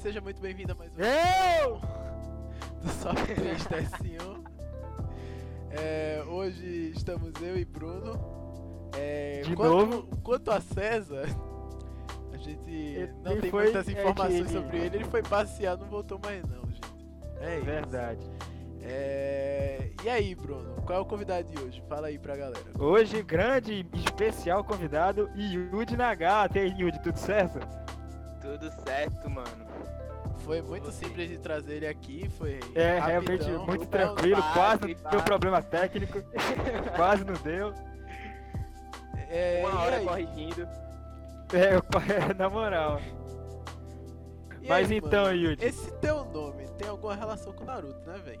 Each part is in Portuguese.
seja muito bem-vindo a mais um Eu! do Soft 3 TS1. É, hoje estamos eu e Bruno. É, De quanto, novo? Quanto a César, a gente Ele não tem foi- muitas é informações que- sobre ele. Ele foi passear, não voltou mais não, gente. É isso. Verdade. É, e aí, Bruno, qual é o convidado de hoje? Fala aí pra galera. Hoje, grande e especial convidado, Yudi Nagata. E aí, Yudi, tudo certo? Tudo certo, mano. Foi muito simples de trazer ele aqui, foi É, rapidão. realmente muito tranquilo, quase não deu problema técnico. quase não deu. É, Uma hora corrigindo. É, eu- na moral. E Mas aí, então, mano, Yudi. Esse teu nome tem alguma relação com o Naruto, né, velho?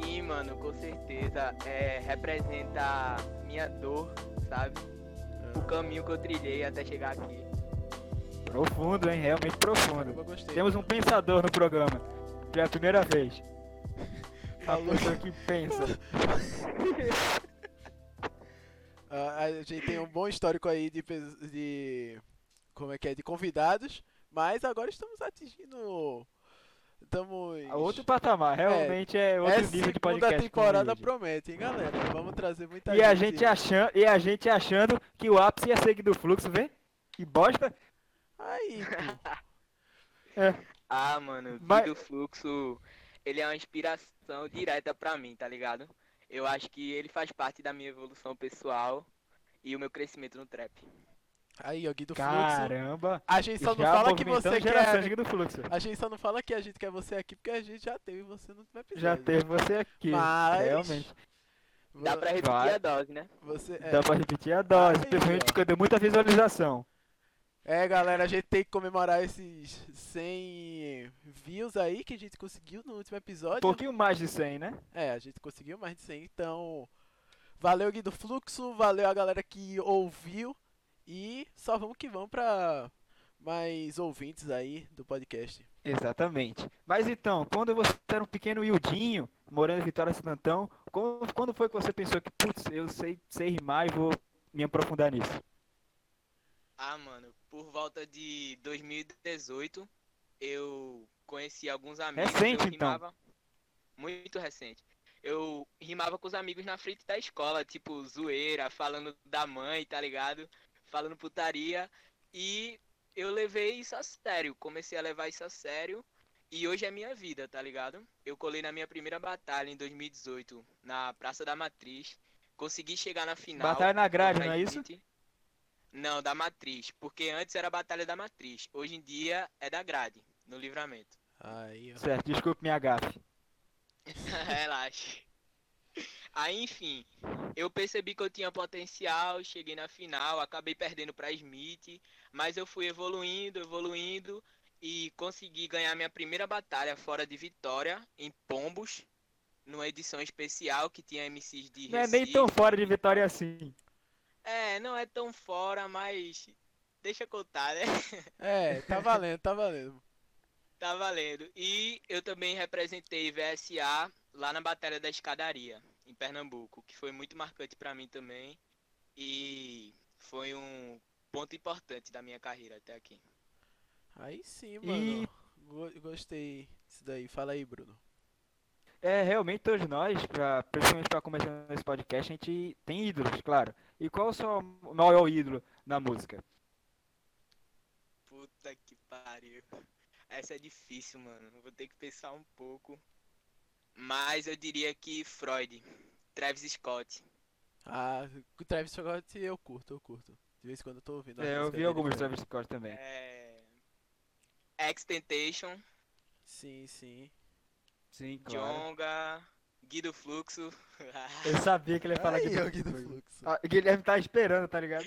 Sim, mano, com certeza. É, representa minha dor, sabe? O caminho que eu trilhei até chegar aqui. Profundo, hein? Realmente profundo. Gostei. Temos um pensador no programa. Pela primeira vez. A Falou. pessoa que pensa. Ah, a gente tem um bom histórico aí de, de como é que é de convidados, mas agora estamos atingindo estamos Outro patamar, realmente é, outro é nível de podcast. temporada promete, hein, galera? Vamos trazer muita E a gente achando, e a gente achando que o ápice ia ser do fluxo, vê? Que bosta. Aí, pô. É. Ah, mano, Mas- Guido Fluxo, ele é uma inspiração direta pra mim, tá ligado? Eu acho que ele faz parte da minha evolução pessoal e o meu crescimento no trap. Aí, ó, Gui do Fluxo. Caramba. A gente só não fala que você quer. do fluxo. A gente só não fala que a gente quer você aqui porque a gente já teve você no episódio. Já teve você aqui. Mas- Realmente. Dá pra repetir Vai. a dose, né? Você, é, Dá pra repetir a dose, Aí, principalmente ó. porque deu muita visualização. É, galera, a gente tem que comemorar esses 100 views aí que a gente conseguiu no último Um episódio. pouquinho mais de 100, né? É, a gente conseguiu mais de 100, então valeu Gui do Fluxo, valeu a galera que ouviu e só vamos que vamos pra mais ouvintes aí do podcast. Exatamente. Mas então, quando você era um pequeno Wildinho, morando em Vitória Santo Antão, quando, quando foi que você pensou que, putz, eu sei, sei rimar e vou me aprofundar nisso? Ah, mano, por volta de 2018, eu conheci alguns amigos. Recente, eu então. rimava... Muito recente. Eu rimava com os amigos na frente da escola, tipo, zoeira, falando da mãe, tá ligado? Falando putaria. E eu levei isso a sério, comecei a levar isso a sério. E hoje é minha vida, tá ligado? Eu colei na minha primeira batalha em 2018, na Praça da Matriz. Consegui chegar na final. Batalha na grade, não é isso? Smith. Não, da Matriz. Porque antes era a Batalha da Matriz. Hoje em dia é da grade, no livramento. Aí, ó. Certo, desculpe minha gafe. Relaxa. Aí, enfim, eu percebi que eu tinha potencial, cheguei na final, acabei perdendo pra Smith, mas eu fui evoluindo, evoluindo e consegui ganhar minha primeira batalha fora de Vitória, em Pombos, numa edição especial que tinha MCs de Não é nem tão fora de Vitória assim. É, não é tão fora, mas deixa eu contar, né? É, tá valendo, tá valendo. Tá valendo. E eu também representei VSA lá na Batalha da Escadaria, em Pernambuco, que foi muito marcante pra mim também. E foi um ponto importante da minha carreira até aqui. Aí sim, E- mano. Go- Gostei disso daí. Fala aí, Bruno. É, realmente todos nós, pra, principalmente pra começar nesse podcast, a gente tem ídolos, claro. E qual é o seu maior ídolo na música? Puta que pariu. Essa é difícil, mano. Vou ter que pensar um pouco. Mas eu diria que Freud, Travis Scott. Ah, o Travis Scott eu curto, eu curto. De vez em quando eu tô ouvindo. É, eu vi algumas. Travis Scott também. É... X-Tentation, Sim, sim. Sim, claro. Jonga, Guido Fluxo. Eu sabia que ele ia falar que ó, Gui do Fluxo. Ah, Guilherme tá esperando, tá ligado?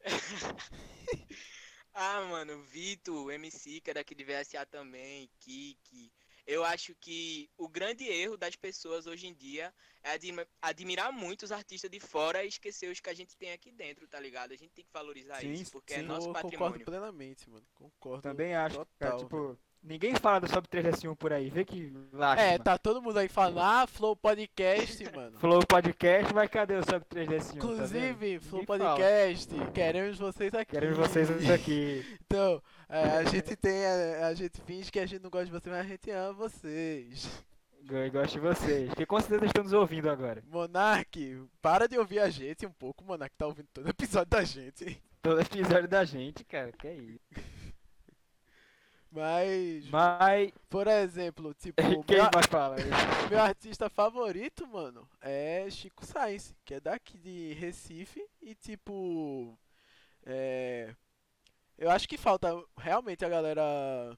Ah, mano, Vitor, MC, que é daqui de VSA também, Kiki. Eu acho que o grande erro das pessoas hoje em dia é admi- admirar muito os artistas de fora e esquecer os que a gente tem aqui dentro, tá ligado? A gente tem que valorizar Sim, isso, porque é sim, nosso eu concordo patrimônio. plenamente, mano. Concordo. Também acho, cara, total, tipo, Ninguém fala do Sob 3S1 por aí, vê que lástima. É, tá todo mundo aí falando, ah, Flow Podcast, mano. Flow Podcast, mas cadê o Sob 3S1? tá Inclusive, vendo? Flow Ninguém fala. Podcast, queremos vocês aqui. Queremos vocês aqui. Então, é, a gente tem, a, a gente finge que a gente não gosta de vocês, mas a gente ama vocês. Eu gosto de vocês, que com certeza estão nos ouvindo agora. Monark, para de ouvir a gente um pouco, Monark tá ouvindo todo episódio da gente. Todo episódio da gente, cara, que é isso. Mas, Mas, por exemplo, tipo, o quem meu, mais fala? meu artista favorito, mano, é Chico Sainz, que é daqui de Recife e tipo, é, eu acho que falta realmente a galera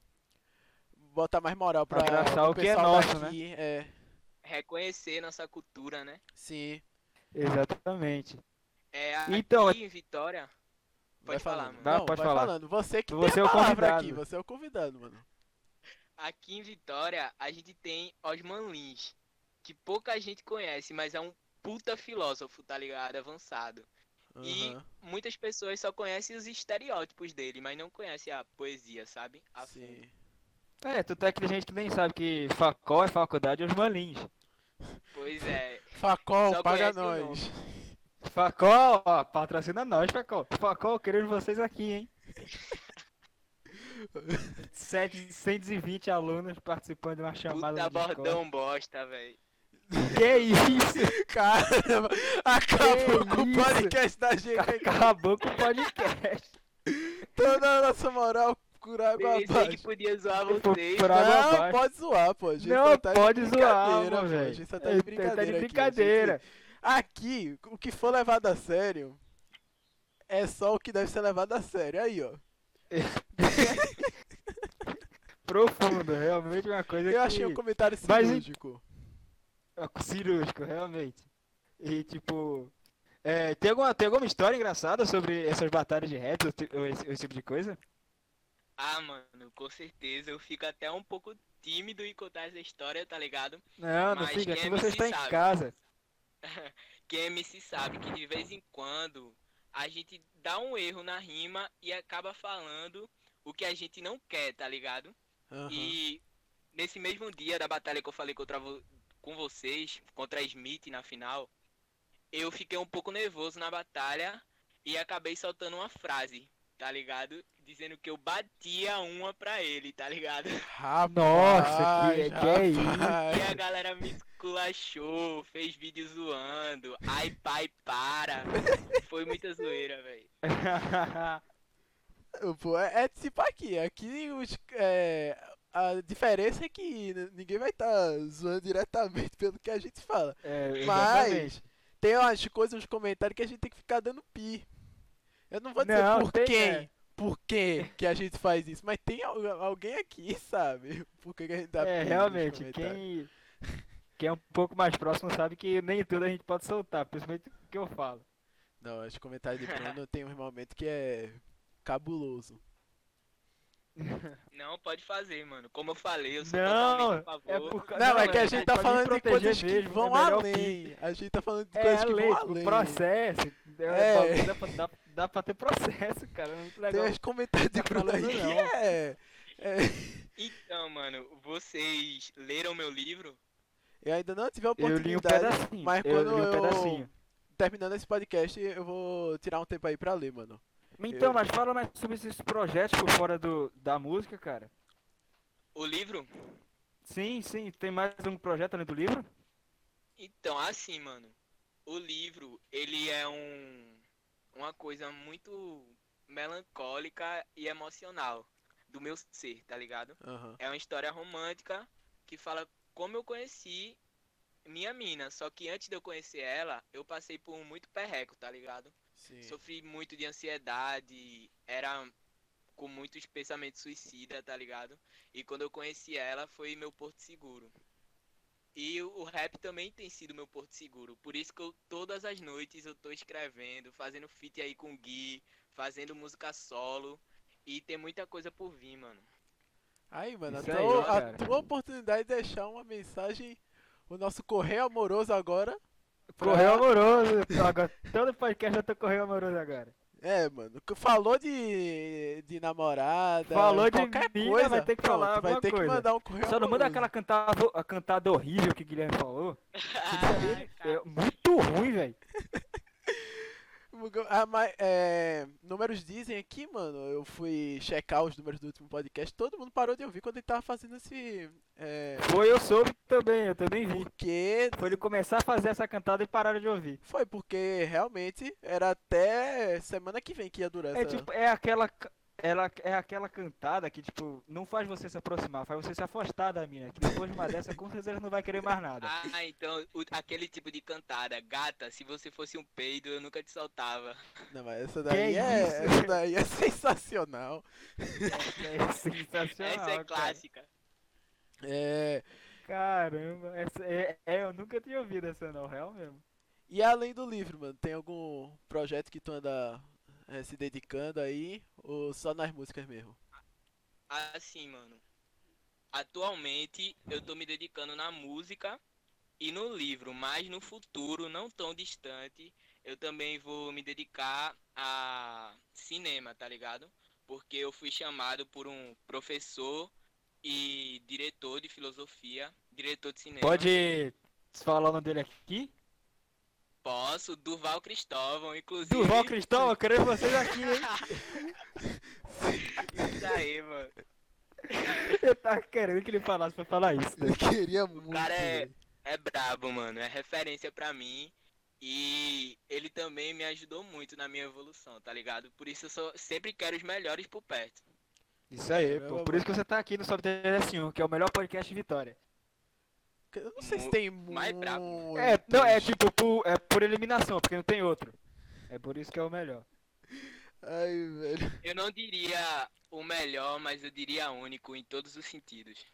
botar mais moral pra Abraçar o que é nosso, daqui, é, Reconhecer nossa cultura, né? sim. Exatamente. É, aqui Então, em Vitória. Vai Pode falar, falando. mano. Vai, Não, pode vai falar. falando. Você que Você tem é a o palavra convidado. aqui, você é o convidado, mano. Aqui em Vitória, a gente tem Osman Lins, que pouca gente conhece, mas é um puta filósofo, tá ligado? Avançado. E Aham, muitas pessoas só conhecem os estereótipos dele, mas não conhecem a poesia, sabe? A fundo. sim. É, tu tem que tem gente que nem sabe que Facol é faculdade Os Malins. Pois é. Facol, Só paga conhece o nós. Facol, ó, patrocina nós, Facol. Facol, queremos vocês aqui, hein? 720 alunos participando de uma chamada Puta bordão bosta, velho. Que isso? Caramba, acabou Que com o isso? podcast da gente aqui. Acabou com o podcast. Toda a nossa moral por água Pensei que abaixo. podia zoar Por- vocês. por água Não, abaixo. pode zoar, pô. A gente Não, tá de pode zoar, pô. A velho. gente só tá É, de tá brincadeira. de aqui, a brincadeira. gente- Aqui, o que for levado a sério é só o que deve ser levado a sério. Aí, ó. Profundo, realmente uma coisa Eu que... achei um comentário Mas, cirúrgico. É cirúrgico, realmente. E tipo. é, tem, alguma, tem alguma história engraçada sobre essas batalhas de rap ou, esse, esse tipo de coisa? Ah, mano, com certeza. Eu fico até um pouco tímido em contar essa história, tá ligado? Não, não Mas fica. quem Se é você está em sabe. casa. Quem é MC sabe que de vez em quando a gente dá um erro na rima e acaba falando o que a gente não quer, tá ligado? Aham. E nesse mesmo dia da batalha que eu falei contra vo- com vocês, contra a Smith na final, eu fiquei um pouco nervoso na batalha e acabei soltando uma frase, tá ligado? Dizendo que eu batia uma pra ele, tá ligado? Rapaz, Nossa, que- que é isso? E a galera me esculachou, fez vídeo zoando. Ai, pai, para. Foi muita zoeira, velho. Pô, é, é tipo aqui. Aqui os, é, a diferença é que ninguém vai estar zoando diretamente pelo que a gente fala. é, Mas tem umas coisas nos comentários que a gente tem que ficar dando pi. Eu não vou dizer Não, por tem, quem, é. por que que a gente faz isso, mas tem al- alguém aqui, sabe? Por que que a gente dá pi É, realmente, quem, quem é um pouco mais próximo sabe que nem tudo a gente pode soltar, principalmente o que eu falo. Não, os comentários de Bruno tem um momento que é cabuloso. Não, pode fazer, mano. Como eu falei, eu sou Não, totalmente a favor. é por ca- Não, é não, que a é gente tá falando de proteger coisas que vão é além. A gente tá falando de É coisas que lei, vão o além. processo. É. É. Dá, pra, dá, dá pra ter processo, cara. É muito Tem legal. uns comentários de Tá Bruno aí não. é, é. Então, mano, vocês leram meu livro? Eu ainda não tive a Eu li um oportunidade. pedacinho. mas eu quando li um eu- pedacinho. Terminando esse podcast, eu vou tirar um tempo aí pra ler, mano. Então, eu- mas fala mais sobre esses projetos por fora do, da música, cara. O livro? Sim, sim. Tem mais um projeto além do livro? Então, assim, mano. O livro, ele é um uma coisa muito melancólica e emocional do meu ser, tá ligado? Aham. É uma história romântica que fala como eu conheci minha mina. Só que antes de eu conhecer ela, eu passei por muito perreco, tá ligado? Sim. Sofri muito de ansiedade, era com muitos pensamentos suicida, tá ligado? E quando eu conheci ela, foi meu porto seguro. E o rap também tem sido meu porto seguro. Por isso que eu, todas as noites eu tô escrevendo, fazendo feat aí com o Gui, fazendo música solo. E tem muita coisa por vir, mano. Aí, mano, a Isso tua, aí, a tua oportunidade de deixar uma mensagem. O nosso correio amoroso agora. pra- Correio amoroso. Agora, todo podcast eu tô correio amoroso agora. É, mano, que falou de, de namorada, Falou de qualquer mina, coisa, vai ter que pronto, falar vai ter que coisa. mandar um correio Só não manda aquela cantada, a cantada horrível que o Guilherme falou. Ah, É muito ruim, velho. Ah, mas, é, números dizem aqui, mano, eu fui checar os números do último podcast, todo mundo parou de ouvir quando ele tava fazendo esse... É, Foi, eu soube também, eu também vi. porque... Foi ele começar a fazer essa cantada e pararam de ouvir. Foi porque realmente era até semana que vem que ia durar É essa... tipo, é aquela. Ela é aquela cantada que, tipo, não faz você se aproximar, faz você se afastar da mina. Que depois de uma dessa, com certeza não vai querer mais nada. Ah, então o- aquele tipo de cantada, gata, se você fosse um peido, eu nunca te soltava. Não, mas essa daí é, isso? essa daí é sensacional. É sensacional. Essa é cara. clássica. É, Caramba, essa é, é, eu nunca tinha ouvido essa não, real mesmo. e além do livro, mano, tem algum projeto que tu anda é, se dedicando aí ou só nas músicas mesmo? Assim, mano. Atualmente eu tô me dedicando na música e no livro, mas no futuro, não tão distante, eu também vou me dedicar a cinema, tá ligado? Porque eu fui chamado por um professor e diretor de filosofia, diretor de cinema. Pode falar o nome dele aqui? Posso, Durval Cristóvão, inclusive. Durval Cristóvão, eu quero vocês aqui, hein? Isso aí, mano. Eu tava querendo que ele falasse pra falar isso. né? Eu queria muito. cara é-. É brabo, mano. É referência pra mim. E ele também me ajudou muito na minha evolução, tá ligado? Por isso eu só, sempre quero os melhores por perto. Isso aí, pô. Por isso que você tá aqui no Sobe TS1, que é o melhor podcast de Vitória. Eu não sei se tem mais brabo. muito. É, não, é tipo, por, é por eliminação, porque não tem outro. É por isso que é o melhor. Ai, velho. Eu não diria o melhor, mas eu diria único em todos os sentidos.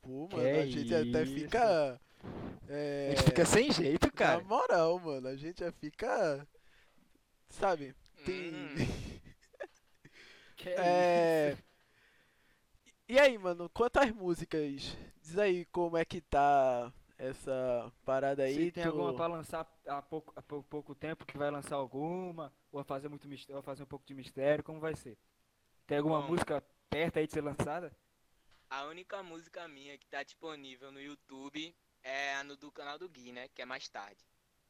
Pô, Que mano, a gente até isso. fica. É, A gente fica sem jeito, cara. Na moral, mano, a gente já fica. Sabe? Tem. Hum, Que É. isso. E aí, mano, quantas músicas? Diz aí como é que tá essa parada aí. Se tem tu- alguma pra lançar há pouco, há pou- pouco tempo que vai lançar alguma, ou vai fazer muito mistério, fazer um pouco de mistério, como vai ser? Tem alguma Bom. música perto aí de ser lançada? a única música minha que tá disponível no YouTube é a no do canal do Gui, né? Que é mais tarde.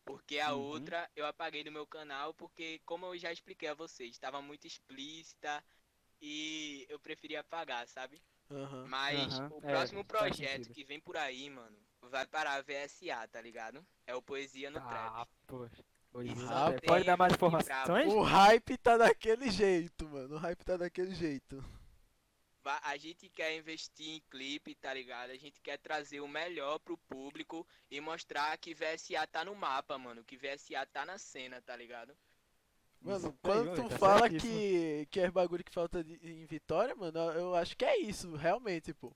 Porque a Uhum. outra eu apaguei do meu canal porque, como eu já expliquei a vocês, estava muito explícita e eu preferia apagar, sabe? Aham. Mas Aham, o é, próximo faz projeto que vem por aí, mano, vai para a VSA, tá ligado? É o Poesia no Ah, Trap. poxa. É. tem Pode dar mais informações? O hype tá daquele jeito, mano. O hype tá daquele jeito. A gente quer investir em clipe, tá ligado? A gente quer trazer o melhor pro público e mostrar que VSA tá no mapa, mano. Que VSA tá na cena, tá ligado? Mano, quando tu fala que, que é bagulho que falta de- em Vitória, mano, eu acho que é isso, realmente, pô.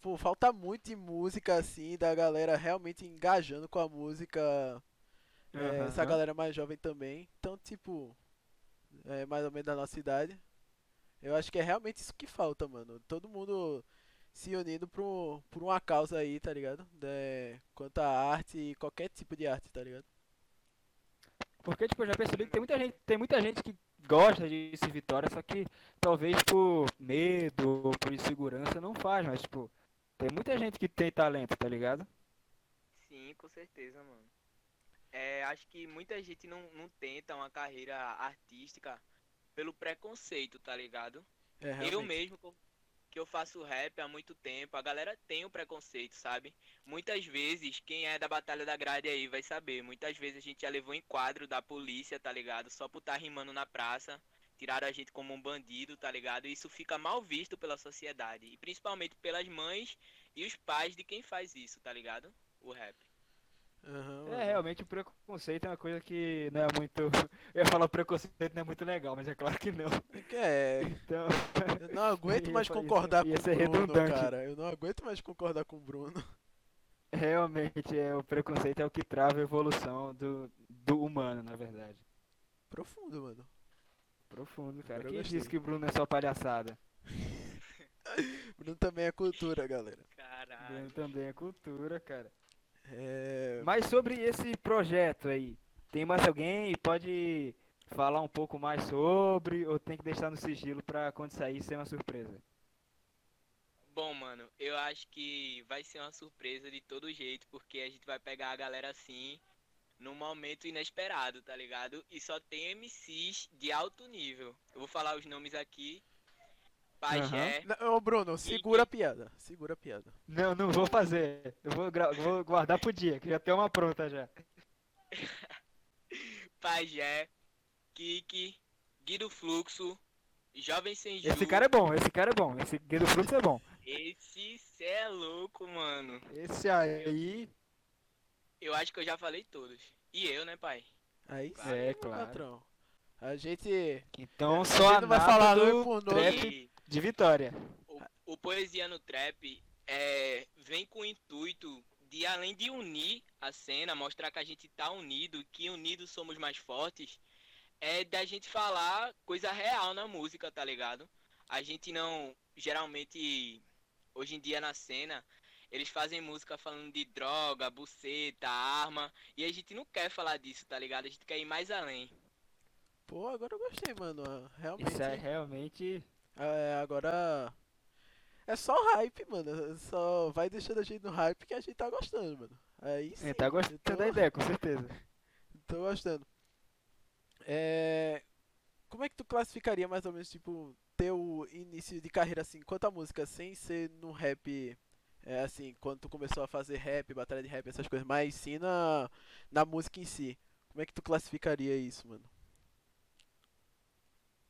Pô, falta muito de música assim, da galera realmente engajando com a música. é, essa galera mais jovem também. Então, tipo, é mais ou menos da nossa idade. Eu acho que é realmente isso que falta, mano. Todo mundo se unindo por, por uma causa aí, tá ligado? É, quanto à arte e qualquer tipo de arte, tá ligado? Porque, tipo, eu já percebi que tem muita gente, tem muita gente que gosta disso em Vitória, só que talvez por medo ou por insegurança não faz, mas, tipo, tem muita gente que tem talento, tá ligado? Sim, com certeza, mano. É, acho que muita gente não, não tenta uma carreira artística pelo preconceito, tá ligado? É, Eu mesmo, que eu faço rap há muito tempo, a galera tem o preconceito, sabe? Muitas vezes, quem é da Batalha da Grade aí vai saber, muitas vezes a gente já levou em quadro da polícia, tá ligado? Só por estar rimando na praça, tiraram a gente como um bandido, tá ligado? E isso fica mal visto pela sociedade, e principalmente pelas mães e os pais de quem faz isso, tá ligado? O rap. Aham, É, realmente o preconceito é uma coisa que não é muito. Eu ia falar preconceito não é muito legal, mas é claro que não. É, Então. eu não aguento mais isso concordar ia com o Bruno, redundante. cara. Eu não aguento mais concordar com o Bruno. Realmente, é, o preconceito é o que trava a evolução do, do humano, na verdade. Profundo, mano. Profundo, cara. Eu Quem gostei. disse que o Bruno é só palhaçada? Bruno também é cultura, galera. Caralho. Bruno também é cultura, cara. É. Mas sobre esse projeto aí, tem mais alguém? Pode falar um pouco mais sobre ou tem que deixar no sigilo pra quando sair ser uma surpresa? Bom, mano, eu acho que vai ser uma surpresa de todo jeito, porque a gente vai pegar a galera assim, num momento inesperado, tá ligado? E só tem MCs de alto nível. Eu vou falar os nomes aqui. Pajé, Não, Ô, Bruno, segura a piada. Segura a piada. Não, não vou fazer. Eu vou, gra- vou guardar pro dia, que já tem uma pronta já. Pajé, Kiki, Guido Fluxo, Jovem Sem Ju. Esse cara é bom, esse cara é bom. Esse Guido Fluxo é bom. Esse cê é louco, mano. Esse aí. Eu acho que eu já falei todos. E eu, né, pai? Aí sim, É, claro. patrão. A gente. Então só a gente não vai falar do nome por nome. trap de Vitória. o, o Poesia no Trap é, vem com o intuito de, além de unir a cena, mostrar que a gente tá unido, que unidos somos mais fortes, é da gente falar coisa real na música, tá ligado? A gente não, geralmente, hoje em dia na cena, eles fazem música falando de droga, buceta, arma, e a gente não quer falar disso, tá ligado? A gente quer ir mais além. Pô, agora eu gostei, mano. Realmente. Isso é realmente. É, agora. É só hype, mano. Só vai deixando a gente no hype que a gente tá gostando, mano. Aí sim. É, tá gostando tô- da ideia, com certeza. Tô gostando. É... Como é que tu classificaria mais ou menos, tipo, teu início de carreira assim, quanto à música, sem ser no rap, é assim, quando tu começou a fazer rap, batalha de rap, essas coisas, mas sim na, na música em si. Como é que tu classificaria isso, mano?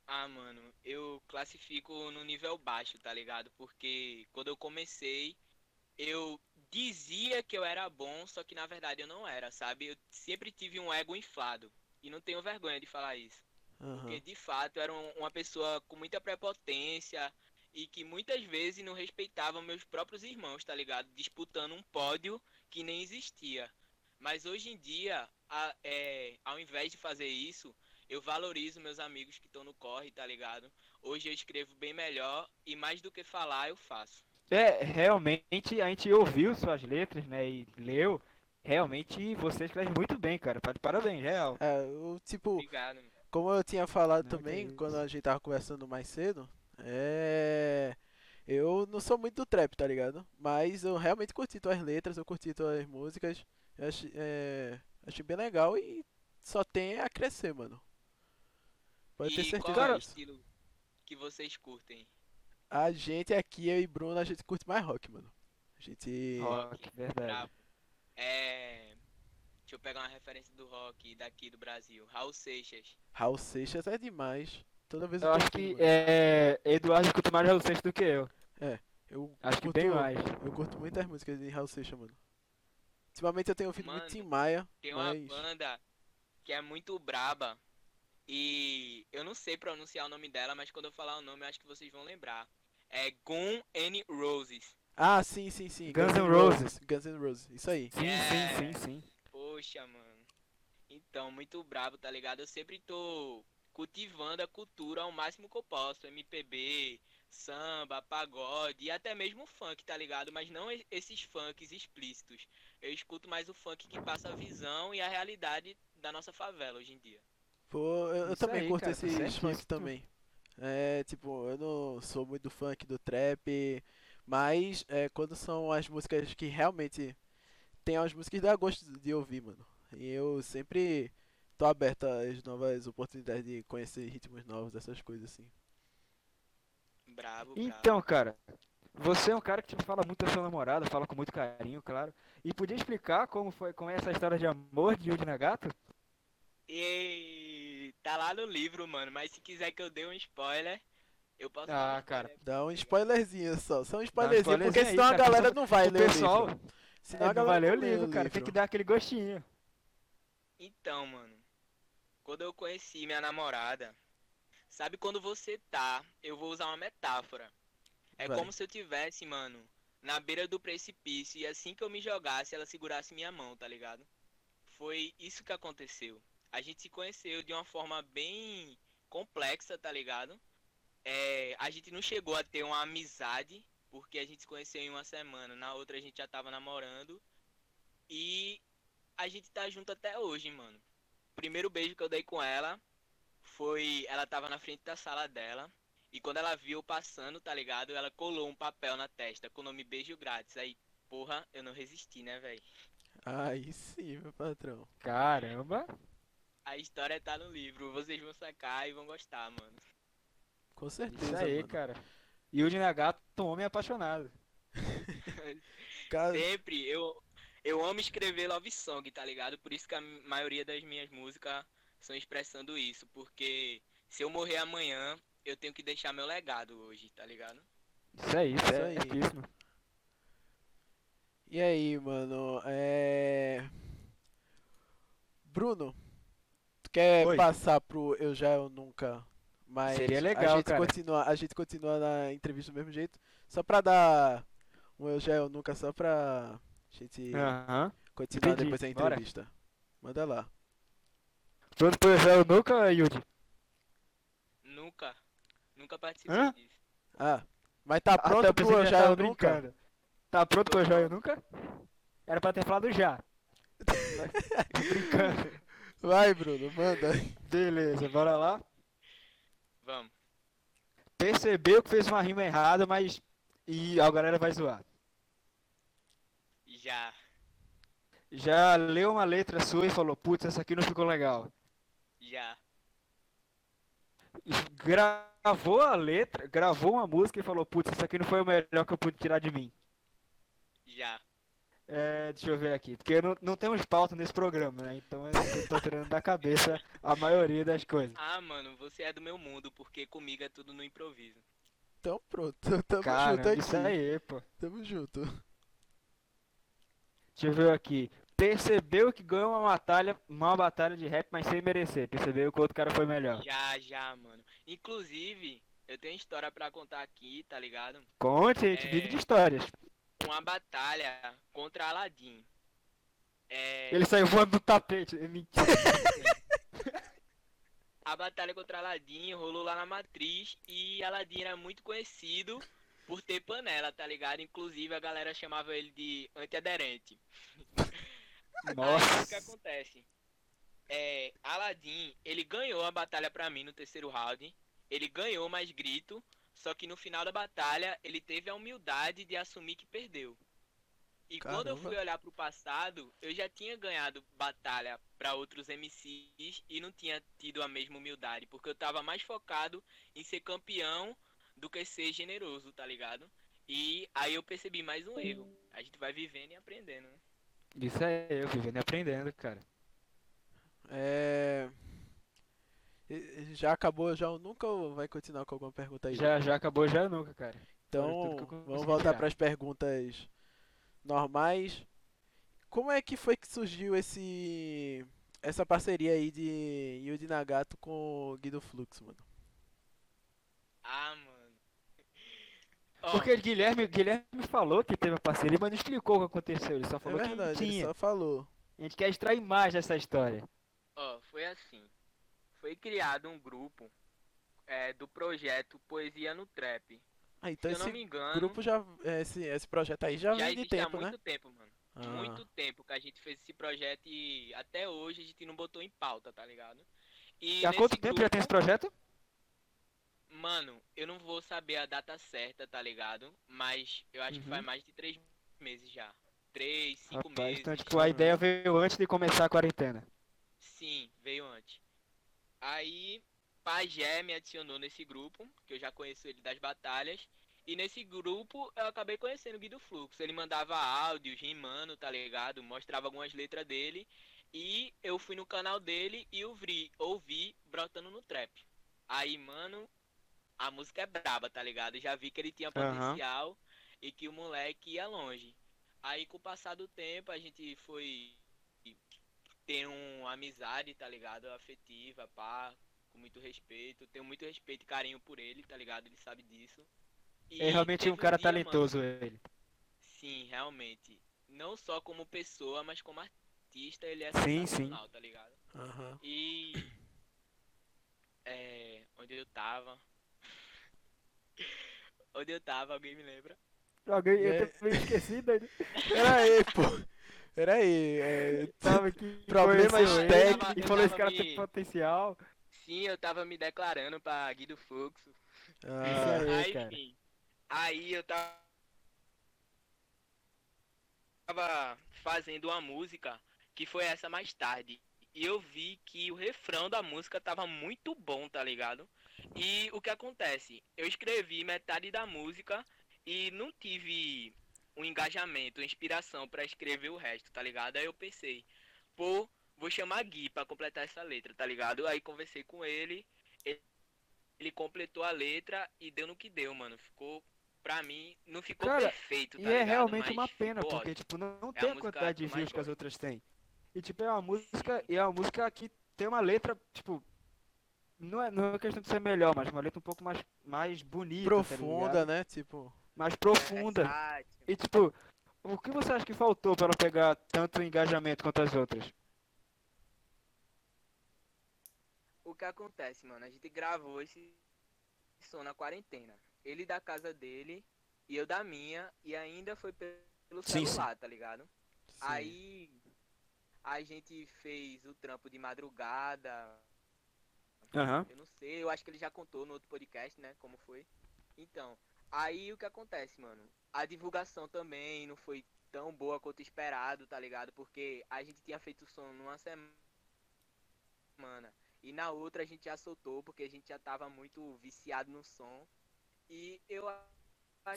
Ah, mano, eu classifico no nível baixo, tá ligado? Porque quando eu comecei, eu dizia que eu era bom, só que na verdade eu não era, sabe? Eu sempre tive um ego inflado. E não tenho vergonha de falar isso. Aham. Porque de fato eu era um- uma pessoa com muita prepotência e que muitas vezes não respeitava meus próprios irmãos, tá ligado? Disputando um pódio que nem existia. Mas hoje em dia, a- é, ao invés de fazer isso, eu valorizo meus amigos que estão no corre, tá ligado? Hoje eu escrevo bem melhor e mais do que falar, eu faço. É, realmente a gente ouviu suas letras, né? E leu. Realmente você escreve muito bem, cara. Tá de parabéns, real. É, eu, tipo, Obrigado. como eu tinha falado Não, também, quando a gente tava conversando mais cedo, é... Eu não sou muito do trap, tá ligado? Mas eu realmente curti tuas letras, eu curti tuas músicas, eu achei, é... achei bem legal e só tem a crescer, mano. Pode ter e certeza qual é o disso. estilo que vocês curtem? A gente aqui, eu e Bruno, a gente curte mais rock, mano. A gente... Rock, verdade. Bravo. É. Deixa eu pegar uma referência do rock daqui do Brasil. Raul Seixas. Raul Seixas é demais. Toda vez Eu acho curto, que mano. é, Eduardo escuta mais Raul Seixas do que eu. Eu Acho que curto, bem mais. Eu curto muitas músicas de Raul Seixas, mano. Ultimamente eu tenho ouvido muito Mano, Tim Maia, Tem uma mas... banda que é muito braba. E eu não sei pronunciar o nome dela, mas quando eu falar o nome, eu acho que vocês vão lembrar. É Gun N' Roses. Ah, sim, sim, sim. Guns N' N' Roses. Guns N' Roses, isso aí. Sim, É. sim, sim, sim. Poxa, mano. Então, muito brabo, tá ligado? Eu sempre tô cultivando a cultura ao máximo que eu posso. MPB, samba, pagode e até mesmo funk, tá ligado? Mas não esses funks explícitos. Eu escuto mais o funk que passa a visão e a realidade da nossa favela hoje em dia. Pô, eu, eu também aí, curto cara, tá esses certíssimo. funk também. É, tipo, eu não sou muito do funk, do trap, mas é, quando são as músicas que realmente tem as músicas que dá gosto de ouvir, mano. E eu sempre tô aberto às novas oportunidades de conhecer ritmos novos, essas coisas assim. Brabo, brabo. Então, cara, você é um cara que tipo, fala muito da sua namorada, fala com muito carinho, claro. E podia explicar como foi, como é essa história de amor de Yuji Nagato? E tá lá no livro, mano. Mas se quiser que eu dê um spoiler, eu posso dar Ah, um cara. Dá um spoilerzinho só, só um spoilerzinho, spoilerzinho porque aí, senão a galera não vai o ler pessoal- o livro. Senão É, a não galera vai ler o livro, cara. Tem que dar aquele gostinho. Então, mano, quando eu conheci minha namorada, sabe quando você tá, eu vou usar uma metáfora. É Vai. como se eu tivesse, mano, na beira do precipício e assim que eu me jogasse, ela segurasse minha mão, tá ligado? Foi isso que aconteceu. A gente se conheceu de uma forma bem complexa, tá ligado? É, a gente não chegou a ter uma amizade, porque a gente se conheceu em uma semana, na outra a gente já tava namorando. E a gente tá junto até hoje, mano. Primeiro beijo que eu dei com ela foi. Ela tava na frente da sala dela. E quando ela viu passando, tá ligado? Ela colou um papel na testa com o nome Beijo Grátis. Aí, porra, eu não resisti, né, velho? Aí sim, meu patrão. Caramba. A história tá no livro. Vocês vão sacar e vão gostar, mano. Com certeza, Isso aí, mano. cara. Yuji Nagato, um homem apaixonado. Cara, Sempre. Eu, eu amo escrever love song, tá ligado? Por isso que a maioria das minhas músicas são expressando isso. Porque se eu morrer amanhã, eu tenho que deixar meu legado hoje, tá ligado? Isso aí, isso, Isso é aí. certíssimo. E aí, mano? É. Bruno, quer Oi. passar pro Eu Já Eu Nunca? Mas Seria a legal, gente cara. continua, a gente continua na entrevista do mesmo jeito, só pra dar um Eu Já Eu Nunca, só pra gente Aham. continuar entendi. depois da Bora. entrevista. Manda lá. Pronto pro eu nunca, Yuji? Nunca. Nunca participei Hã? disso. Ah, mas tá Ah, pronto tá, eu pro Eu já Já Eu Nunca? Tá pronto pro eu já eu nunca? Era pra ter falado já. Tô brincando. Vai, Bruno, manda. Beleza, bora lá. Vamos. Percebeu que fez uma rima errada, mas. E a galera vai zoar. Já. Já leu uma letra sua e falou, putz, essa aqui não ficou legal. Já. Gravou a letra, gravou uma música e falou, putz, essa aqui não foi o melhor que eu pude tirar de mim. Já. É, deixa eu ver aqui, porque não, não temos pauta nesse programa, né? Então eu tô tirando da cabeça a maioria das coisas. Ah, mano, você é do meu mundo, porque comigo é tudo no improviso. Então pronto, tamo junto Cara, aqui. isso aí, pô. Tamo junto. Deixa eu ver aqui. Percebeu que ganhou uma batalha, uma batalha de rap, mas sem merecer. Percebeu que o outro cara foi melhor. Já, já, mano. Inclusive, eu tenho história pra contar aqui, tá ligado? Conte, a gente É. vive de histórias. Uma batalha contra Aladdin. É, Ele saiu voando do tapete. É mentira. A batalha contra Aladdin rolou lá na Matriz e Aladdin era muito conhecido por ter panela, tá ligado? Inclusive a galera chamava ele de antiaderente. Aí o que Nossa. acontece? É, Aladdin, ele ganhou a batalha pra mim no terceiro round. Ele ganhou mais grito, só que no final da batalha ele teve a humildade de assumir que perdeu. E quando eu Caramba. fui olhar pro passado, eu já tinha ganhado batalha pra outros MCs e não tinha tido a mesma humildade, porque eu tava mais focado em ser campeão do que ser generoso, tá ligado? E aí eu percebi mais um erro. A gente vai vivendo e aprendendo, né? Isso é eu vivendo e aprendendo, cara. É. Já acabou já ou nunca ou vai continuar com alguma pergunta aí? Já, já acabou, já nunca, cara. Então, vamos voltar para as perguntas normais. Como é que foi que surgiu esse essa parceria aí de Yuji Nagato com o Guido Flux, mano? Ah, mano. Ó, Porque Guilherme, Guilherme falou que teve a parceria, mas não explicou o que aconteceu. Ele só É falou verdade, que ele tinha. só falou. A gente quer extrair mais dessa história. Ó, foi assim. Foi criado um grupo é, do projeto Poesia no Trap. Ah, então Se eu não me engano, grupo já esse esse projeto aí já, já vem de existe há tempo, muito né? tempo, mano. Ah, Muito tempo que a gente fez esse projeto e até hoje a gente não botou em pauta, tá ligado? E E há quanto tempo já tem esse projeto? Mano, eu não vou saber a data certa, tá ligado? Mas eu acho que Uhum. faz mais de três meses já. Três, cinco Rapaz, meses. então tipo, a ideia veio antes de começar a quarentena. Sim, veio antes. Aí, Pajé me adicionou nesse grupo, que eu já conheço ele das batalhas. E nesse grupo eu acabei conhecendo o Guido Fluxo. Ele mandava áudios, rimando, tá ligado? Mostrava algumas letras dele. E eu fui no canal dele e ouvi, ouvi brotando no trap. Aí, mano, a música é braba, tá ligado? Já vi que ele tinha potencial e que o moleque ia longe. Aí, com o passar do tempo, a gente foi ter uma amizade, tá ligado? Afetiva, pá, com muito respeito. Tenho muito respeito e carinho por ele, tá ligado? Ele sabe disso. E É realmente um cara dia, mano, talentoso ele. sim, realmente. Não só como pessoa, mas como artista, ele é Sim, sim. tá ligado? Aham. E. É. Onde eu tava. onde eu tava, alguém me lembra? Alguém, É. eu também esqueci, Dani. Pera aí, pô. Pera aí. É, Tava aqui. Problemas técnicos. E falou esse cara Tava tem me- potencial. Sim, eu tava me declarando pra Guido Fluxo. Ah, aí, aí, cara. enfim. Aí eu tava tava fazendo uma música que foi essa mais tarde. E eu vi que o refrão da música tava muito bom, tá ligado? E o que acontece? Eu escrevi metade da música e não tive um engajamento, uma inspiração pra escrever o resto, tá ligado? Aí eu pensei, pô, vou chamar Gui pra completar essa letra, tá ligado? Aí conversei com ele, ele, ele completou a letra e deu no que deu, mano. Ficou, pra mim, não ficou Cara, perfeito, tá E é ligado? realmente Mas uma pena, ficou porque, ótimo. tipo, não, não É tem a música quantidade de views que as outras têm. E, tipo, é uma música, e é uma música que tem uma letra, tipo, não é, não é questão de ser melhor, mas uma letra um pouco mais, mais bonita, tá profunda, ligado? né? Tipo, mais profunda. Versátil. E, tipo, o que você acha que faltou para ela pegar tanto engajamento quanto as outras? O que acontece, mano? A gente gravou esse som na quarentena. Ele da casa dele e eu da minha. E ainda foi pelo Sim, celular, tá ligado? sim. Aí a gente fez o trampo de madrugada. Aham. Eu não sei, eu acho que ele já contou no outro podcast, né? Como foi. Então, aí o que acontece, mano? A divulgação também não foi tão boa quanto esperado, tá ligado? Porque a gente tinha feito o som numa semana. E na outra a gente já soltou, porque a gente já tava muito viciado no som. E eu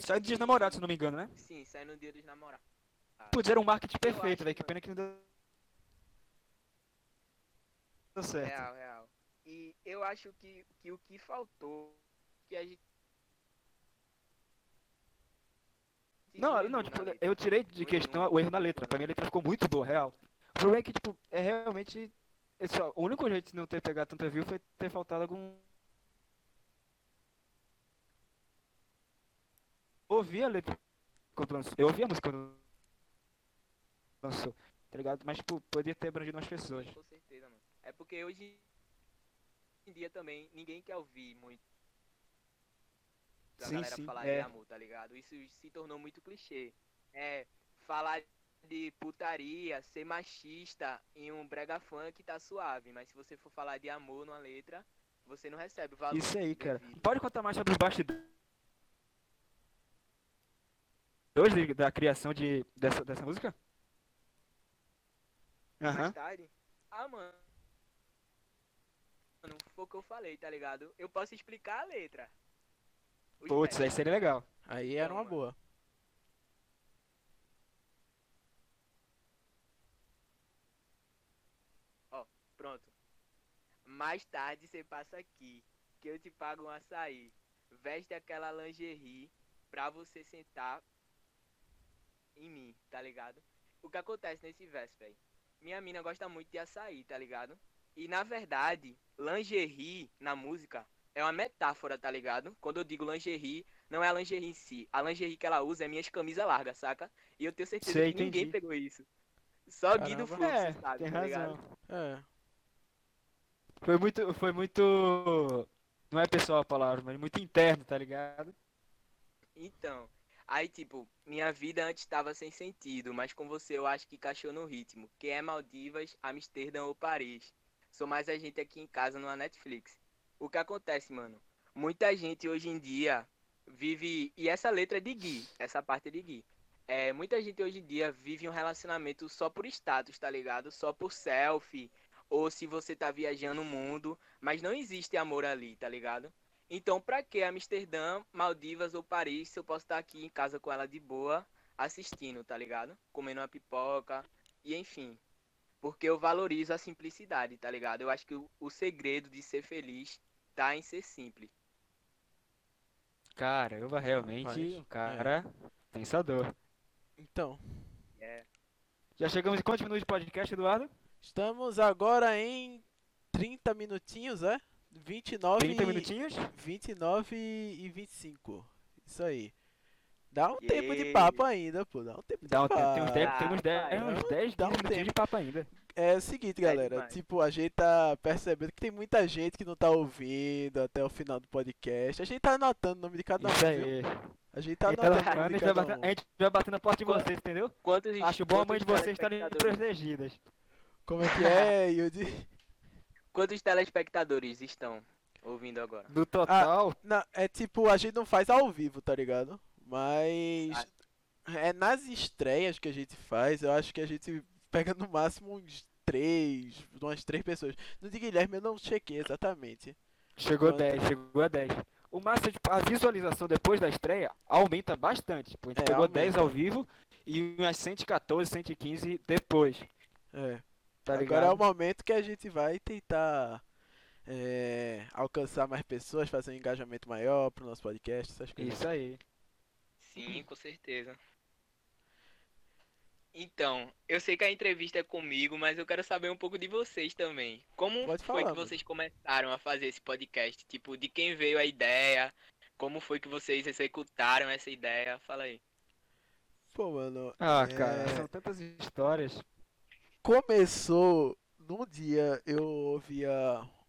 Sai do Dia dos que- Namorados, se não me engano, né? Sim, sai no dia dos namorados. Putz, era um marketing Eu perfeito, velho. Que pena que não deu deu certo. Real, real. E eu acho que, que o que faltou, que a gente. Não, não, tipo, eu tirei de questão o erro na letra. Pra mim a letra ficou muito boa, real. O problema é que, tipo, é realmente. Esse, ó, o único jeito de não ter pegado tanta view foi ter faltado algum. Ouvi a letra quando lançou. Eu ouvi a música quando lançou, tá ligado? Mas, tipo, poderia ter abrangido mais pessoas. Com certeza, mano. É porque hoje em dia também ninguém quer ouvir muito a Sim, galera sim, falar é. de amor, tá ligado? Isso se tornou muito clichê. É, falar de putaria, ser machista em um brega funk tá suave, mas se você for falar de amor numa letra, você não recebe o valor. Isso aí, cara. devido. Pode contar mais sobre os bastidores da criação de, dessa, dessa música? Aham. Mais tarde? Ah, mano. Mano, foi o que eu falei, tá ligado? Eu posso explicar a letra. Putz, aí seria legal. Aí era uma boa. Pronto. Mais tarde você passa aqui, que eu te pago um açaí. Veste aquela lingerie pra você sentar em mim, tá ligado? O que acontece nesse verso, velho? Minha mina gosta muito de açaí, tá ligado? E na verdade, lingerie na música é uma metáfora, tá ligado? Quando eu digo lingerie, não é a lingerie em si. A lingerie que ela usa é minhas camisas largas, saca? E eu tenho certeza Sei, que ninguém entendi. pegou isso. Só Guido Caramba. Fluxo, É, sabe? tem tá ligado? razão. É. Foi muito, foi muito, não é pessoal a palavra, mas muito interno, tá ligado? Então, aí tipo, minha vida antes estava sem sentido, mas com você eu acho que encaixou no ritmo. Que é Maldivas, Amsterdã ou Paris. Sou mais a gente aqui em casa numa Netflix. O que acontece, mano? Muita gente hoje em dia vive. E essa letra é de Gui, essa parte é de Gui. É, muita gente hoje em dia vive um relacionamento só por status, tá ligado? Só por selfie. Ou se você tá viajando o mundo. Mas não existe amor ali, tá ligado? Então, pra que Amsterdã, Maldivas ou Paris se eu posso estar aqui em casa com ela de boa, assistindo, tá ligado? Comendo uma pipoca e enfim. Porque eu valorizo a simplicidade, tá ligado? Eu acho que o, o segredo de ser feliz em ser simples. Caramba, realmente, Rapaz, um cara pensador. Então, É. Já chegamos em quantos minutos de podcast, Eduardo? estamos agora em 30 minutinhos, é? 29 30 minutinhos? 29 e 25. Isso aí. Dá um E tempo de papo ainda, pô. Dá um tempo Dá um de tempo, papo. tem uns 10, tem uns 10, Rapaz, uns não, 10 dá um 15 minutinhos tempo. de papo ainda. É o seguinte, É galera. demais. Tipo, a gente tá percebendo que tem muita gente que não tá ouvindo até o final do podcast. A gente tá anotando o nome de cada um, Isso viu? aí. A gente tá anotando o semana, a gente bater- a um. gente vai bater na porta de vocês, entendeu? Quantos Acho bom a mãe de vocês estarem protegidas. Como é que é, Yudi? quantos telespectadores estão ouvindo agora? Do total, Não, é tipo, a gente não faz ao vivo, tá ligado? Mas é nas estreias que a gente faz, eu acho que a gente pega no máximo uns três, umas três pessoas. No de Guilherme eu não chequei exatamente. chegou a quanto? 10, chegou a 10. O massa, tipo, a visualização depois da estreia aumenta bastante. Tipo, a gente É, pegou aumenta. 10 ao vivo e umas 114, 115 depois. É. Tá Agora é o momento que a gente vai tentar é, alcançar mais pessoas, fazer um engajamento maior pro nosso podcast, essas coisas. Isso aí. Sim, com certeza. Então, eu sei que a entrevista é comigo, mas eu quero saber um pouco de vocês também. Como Pode foi falar, que mano. vocês começaram a fazer esse podcast? Tipo, de quem veio a ideia? Como foi que vocês executaram essa ideia? Fala aí. Pô, mano, Ah, É. cara, são tantas histórias. começou num dia eu ouvia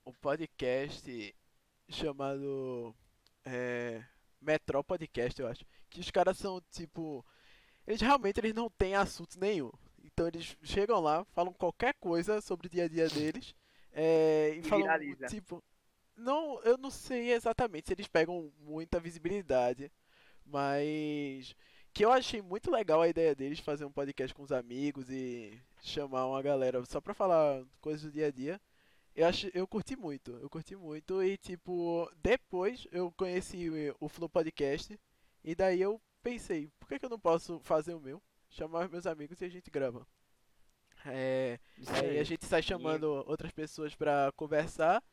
um podcast chamado é, Podcast, eu acho. Que os caras são tipo. Eles realmente eles não têm assunto nenhum. Então eles chegam lá, falam qualquer coisa sobre o dia a dia deles. é, e, E falam viraliza. tipo. Não, eu não sei exatamente se eles pegam muita visibilidade. Mas que eu achei muito legal a ideia deles fazer um podcast com os amigos e chamar uma galera só pra falar coisas do dia a dia. Eu acho, eu curti muito, eu curti muito e tipo, depois eu conheci o Flow Podcast e daí eu pensei, por que, que eu não posso fazer o meu? Chamar os meus amigos e a gente grava. É, Isso Aí aí. a gente sai chamando outras pessoas pra conversar.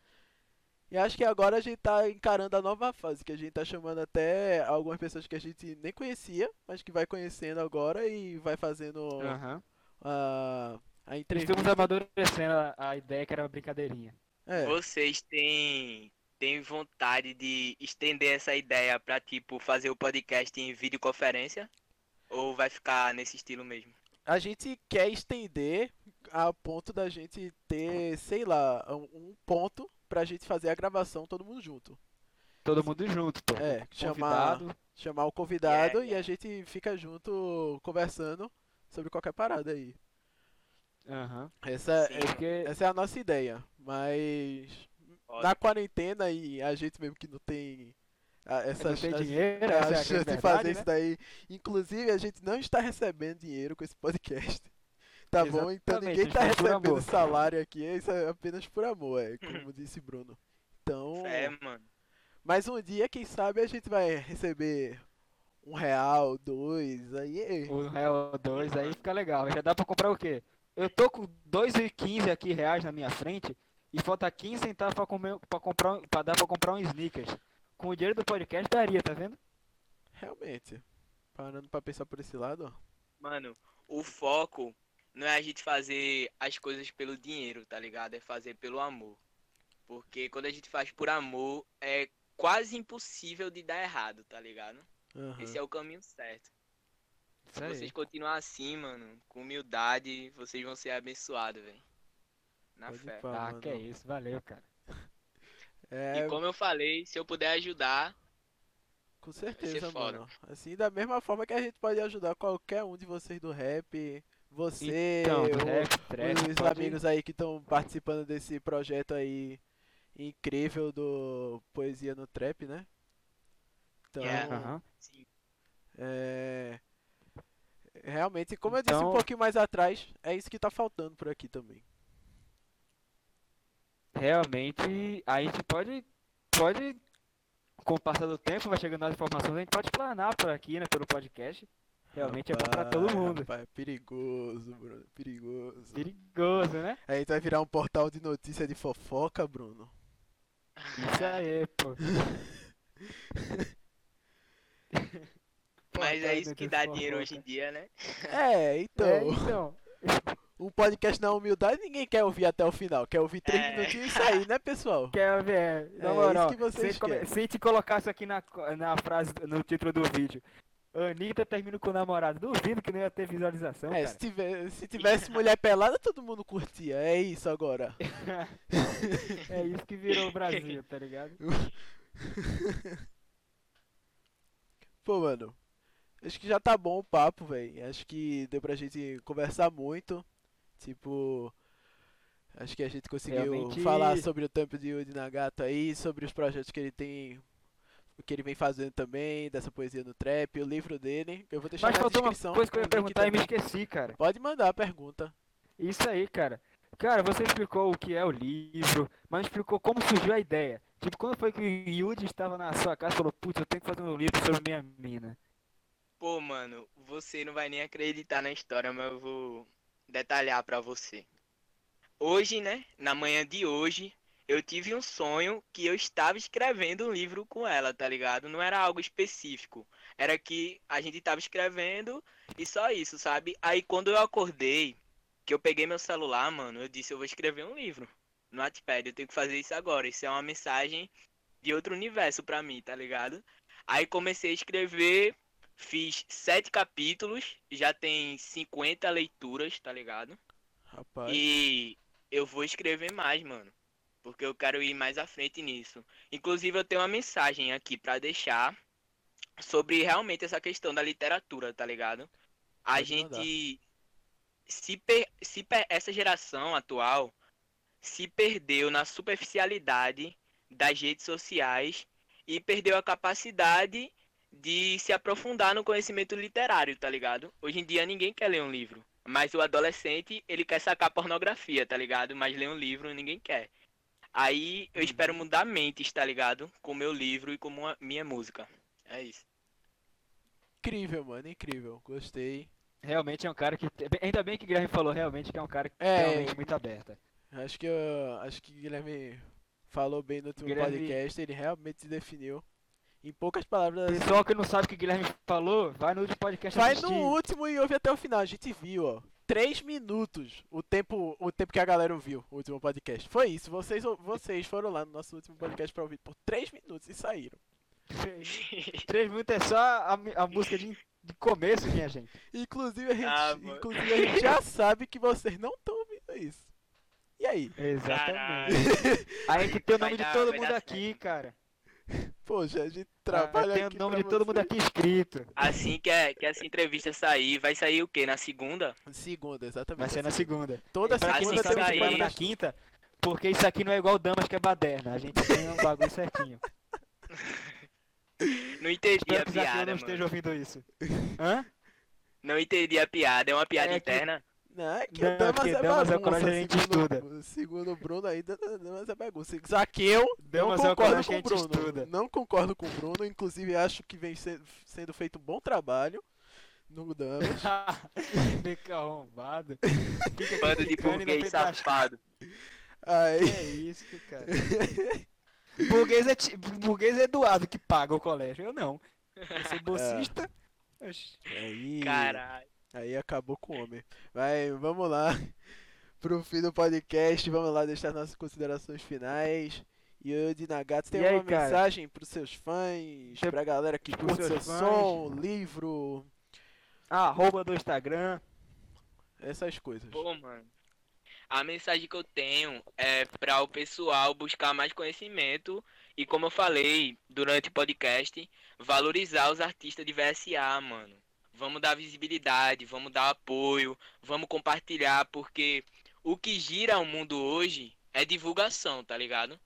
E acho que agora a gente tá encarando a nova fase, que a gente tá chamando até algumas pessoas que a gente nem conhecia, mas que vai conhecendo agora e vai fazendo Aham. a, a Estamos entrevista. amadurecendo a, a ideia que era uma brincadeirinha. É, Vocês têm, têm vontade de estender essa ideia pra, tipo, fazer o podcast em videoconferência? Ou vai ficar nesse estilo mesmo? a gente quer estender a ponto da gente ter, sei lá, um ponto pra gente fazer a gravação todo mundo junto. Todo mundo junto, pô. É, chamar, chamar o convidado Yeah, e a gente fica junto conversando sobre qualquer parada aí. Aham. Essa, Sim. é, essa é a nossa ideia, mas. Na quarentena e a gente mesmo que não tem a- essa Não tem a- dinheiro, a é a chance grande de fazer verdade, isso né? daí. Inclusive, a gente não está recebendo dinheiro com esse podcast. Tá bom? Então Exatamente, ninguém tá faz por recebendo amor. salário aqui, isso é apenas por amor, é como disse Bruno. Então, É, mano. mas um dia, quem sabe, a gente vai receber um real, dois, aí. O real 2 aí fica legal. Já dá pra comprar o quê? Eu tô com 2,15 aqui reais na minha frente e falta 15 centavos pra, comer, pra, comprar, um- pra dar pra comprar um sneakers. Com o dinheiro do podcast daria, tá vendo? Realmente. Parando pra pensar por esse lado, ó. Mano, o foco não é a gente fazer as coisas pelo dinheiro, tá ligado? É fazer pelo amor. Porque quando a gente faz por amor, é quase impossível de dar errado, tá ligado? Aham. Esse é o caminho certo. Se vocês continuarem assim, mano, com humildade, vocês vão ser abençoados, velho. Na Pode fé. pá, Ah, mano. que é isso. Valeu, cara. É, E como eu falei, se eu puder ajudar, com certeza, mano. Assim, da mesma forma que a gente pode ajudar qualquer um de vocês do rap, você, Então, o- rap, trap, os pode- amigos aí que estão participando desse projeto aí incrível do Poesia no Trap, né? Então, Yeah. Aham. sim, é... Realmente, como eu disse um Então- pouquinho mais atrás, é isso que tá faltando por aqui também. Realmente, a gente pode, pode, com o passar do tempo, vai chegando as informações, a gente pode planar por aqui, né, pelo podcast. Realmente é bom pra todo Rapaz, mundo. rapaz, é perigoso, Bruno, perigoso. Perigoso, né? A gente vai virar um portal de notícia de fofoca, Bruno. Isso aí, pô. mas é isso que dá dinheiro hoje em dia, né? É, então, É, então. Um podcast na humildade ninguém quer ouvir até o final. Quer ouvir três É. minutinhos e sair, né, pessoal? Quer ver? Na É moral, isso que vocês se, se a gente colocasse aqui na, na frase, no título do vídeo, Anitta termina com o namorado, duvido que não ia ter visualização, É, cara. se, tiver, se tivesse mulher pelada, todo mundo curtia. É isso agora. é isso que virou o Brasil, tá ligado? Pô, mano. Acho que já tá bom o papo, velho. Acho que deu pra gente conversar muito. Tipo. Acho que a gente conseguiu Realmente- falar sobre o tempo de Yuji Nagato aí, sobre os projetos que ele tem, o que ele vem fazendo também, dessa poesia no trap, o livro dele. Eu vou deixar Mas na faltou uma descrição. coisa que eu ia perguntar e me esqueci, cara. Pode mandar a pergunta. Isso aí, cara. Cara, você explicou o que é o livro, mas explicou como surgiu a ideia. Tipo, quando foi que o Yuji estava na sua casa e falou, putz, eu tenho que fazer um livro sobre minha mina. Pô, mano, você não vai nem acreditar na história, mas eu vou detalhar pra você. Hoje, né, na manhã de hoje, eu tive um sonho que eu estava escrevendo um livro com ela, tá ligado? Não era algo específico. Era que a gente tava escrevendo e só isso, sabe? Aí quando eu acordei, que eu peguei meu celular, mano, eu disse, eu vou escrever um livro no Wattpad, eu tenho que fazer isso agora. Isso é uma mensagem de outro universo pra mim, tá ligado? Aí comecei a escrever, fiz sete capítulos, já tem 50 leituras, tá ligado? Rapaz. E eu vou escrever mais, mano. Porque eu quero ir mais à frente nisso. Inclusive, eu tenho uma mensagem aqui pra deixar sobre realmente essa questão da literatura, tá ligado? A Pode gente. Se, per- se per- essa geração atual se perdeu na superficialidade das redes sociais e perdeu a capacidade de se aprofundar no conhecimento literário, tá ligado? Hoje em dia ninguém quer ler um livro. Mas o adolescente, ele quer sacar pornografia, tá ligado? Mas ler um livro ninguém quer. Aí eu espero mudar mentes, tá ligado? Com o meu livro e com a minha música. É isso. Incrível, mano, incrível. Gostei. Realmente é um cara que. Ainda bem que o Guilherme falou realmente que é um cara que É. realmente muito aberta. Acho que eu, acho que o Guilherme falou bem no último Guilherme- podcast, ele realmente se definiu. Em poucas palavras, Pessoal que não sabe o que o Guilherme falou, vai no último podcast Vai assistir. no último e ouve até o final. A gente viu, ó. Três minutos. O tempo, o tempo que a galera ouviu o último podcast. Foi isso. Vocês, vocês foram lá no nosso último podcast pra ouvir por três minutos e saíram. Três minutos é só a, a música de, de começo, minha gente. Inclusive a gente, Ah, inclusive a gente já sabe que vocês não estão ouvindo isso. E aí? Exatamente. A gente tem o Vai nome de dar- todo mundo aqui, cara. Poxa, a gente Ah, trabalha tem aqui o nome de todo você. mundo aqui escrito. Assim que, é, que essa entrevista sair, vai sair o quê? Na segunda? Segunda, exatamente. Vai ser na segunda. Toda assim não segunda que sabe, temos a sair. na quinta, porque isso aqui não é igual Damas que é baderna. A gente tem um bagulho certinho. Não entendi Espero a que piada, não mano. esteja ouvindo isso. Hã? Não entendi a piada. É uma piada É que- interna? Não, é que Não, o Damas é Damas é o bagunça, que a gente segundo, estuda. Segundo o Bruno aí, Damas é bagunça. Zaqueu, não Damas é o concordo que com o Bruno. estuda. Não concordo com o Bruno, inclusive acho que vem se- sendo feito um bom trabalho no Damas. Fica arrombado. Fica Bando de burguês safado. Aí, É isso, cara. burguês, é, ti- burguês é Eduardo que paga o colégio. Eu não. Eu sou bolsista. Oxi. aí, Caralho. Aí acabou com o homem. Vai, vamos lá pro fim do podcast, vamos lá deixar nossas considerações finais. E o de Nagato tem E aí, uma cara? mensagem pros seus fãs, pra galera que curte seu seus fãs. som, livro, Arroba do Instagram. essas coisas. Pô, mano. A mensagem que eu tenho é para o pessoal buscar mais conhecimento e, como eu falei durante o podcast, valorizar os artistas de VSA, mano. Vamos dar visibilidade, vamos dar apoio, vamos compartilhar, porque o que gira o mundo hoje é divulgação, tá ligado?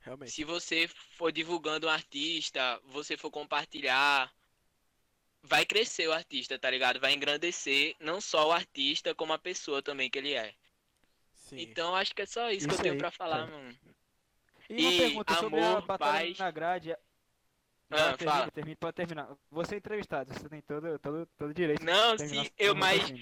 Realmente. Se você for divulgando um artista, você for compartilhar, vai crescer o artista, tá ligado? Vai engrandecer não só o artista, como a pessoa também que ele é. Sim. Então acho que é só isso, que Isso eu tenho aí, pra falar, cara. mano. E uma E pergunta sobre a amor, Batalha paz. na Grade. Ah, Não, termina, termina, pode terminar. Você é entrevistado, você tem todo, todo, todo direito. Não, sim, eu mais.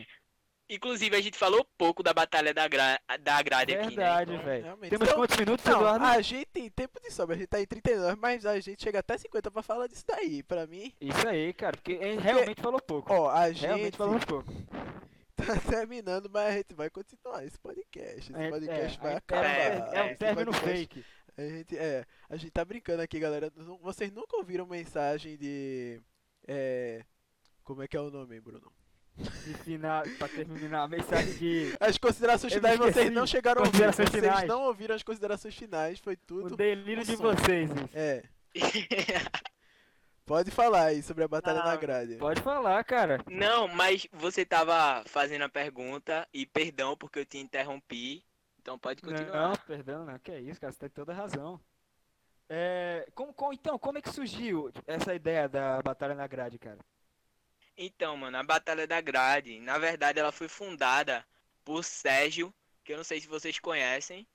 Inclusive a gente falou pouco da batalha da, gra... da grade aqui, né? Verdade, Então, velho. Realmente. Temos Então, quantos minutos, Não, Eduardo? a gente tem tempo de sobra, a gente tá em 39, mas a gente chega até 50 pra falar disso daí. Pra mim, Isso aí, cara, porque ele realmente falou pouco. ó, a realmente gente falou pouco. tá terminando, mas a gente vai continuar esse podcast. Esse É, podcast é, vai é, acabar. é, é um Esse término podcast- fake. A gente, é, a gente tá brincando aqui, galera. Vocês nunca ouviram mensagem de. É. Como é que é o nome, Bruno? De final, pra terminar a mensagem de. As considerações Eu finais vocês não chegaram a ouvir. Considerações Vocês finais. não ouviram as considerações finais, foi O tudo. delírio de som. vocês. isso. É. Pode falar aí sobre a Batalha Ah, na Grade. Pode falar, cara. Não, mas você tava fazendo a pergunta e perdão porque eu te interrompi. Então pode continuar. Não, perdão, não, que é isso, cara, você tem toda a razão. É, como, como- então, como é que surgiu essa ideia da Batalha na Grade, cara? Então, mano, a Batalha da Grade, na verdade, ela foi fundada por Sérgio, que eu não sei se vocês conhecem,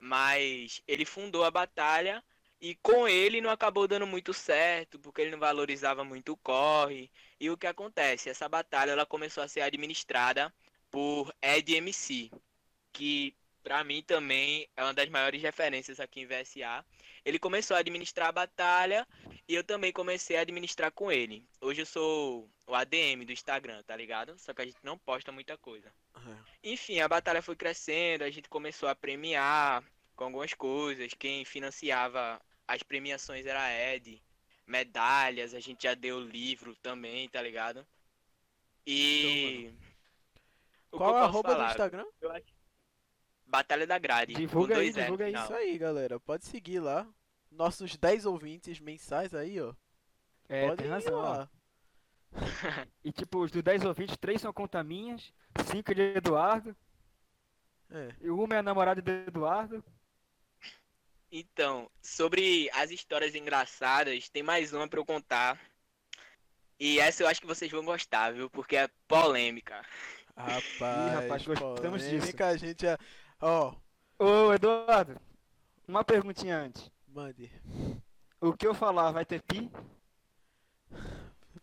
mas ele fundou a batalha e com ele não acabou dando muito certo, porque ele não valorizava muito o corre. E o que acontece? Essa batalha ela começou a ser administrada por Ed MC, que pra mim também é uma das maiores referências aqui em VSA. Ele começou a administrar a batalha e eu também comecei a administrar com ele. Hoje eu sou o ADM do Instagram, tá ligado? Só que a gente não posta muita coisa. É. Enfim, a batalha foi crescendo, a gente começou a premiar com algumas coisas. Quem financiava as premiações era a Ed. Medalhas, a gente já deu livro também, tá ligado? E. O que Qual é posso arroba do falar? Instagram? Eu acho- Batalha da Grade. Divulga aí, divulga. Isso aí, galera. Pode seguir lá. Nossos 10 ouvintes mensais aí, ó. É, Pode tem ir razão. lá. E tipo, os do 10 ouvintes, 3 são conta minhas, 5 de Eduardo, É. e uma é a namorada do Eduardo. Então, sobre as histórias engraçadas, tem mais uma pra eu contar. E essa eu acho que vocês vão gostar, viu? Porque é polêmica. Rapaz, rapaz, gostamos disso. polêmica, a gente é... Ó, Ô, Eduardo, uma perguntinha antes. mande. O que eu falar vai ter pi?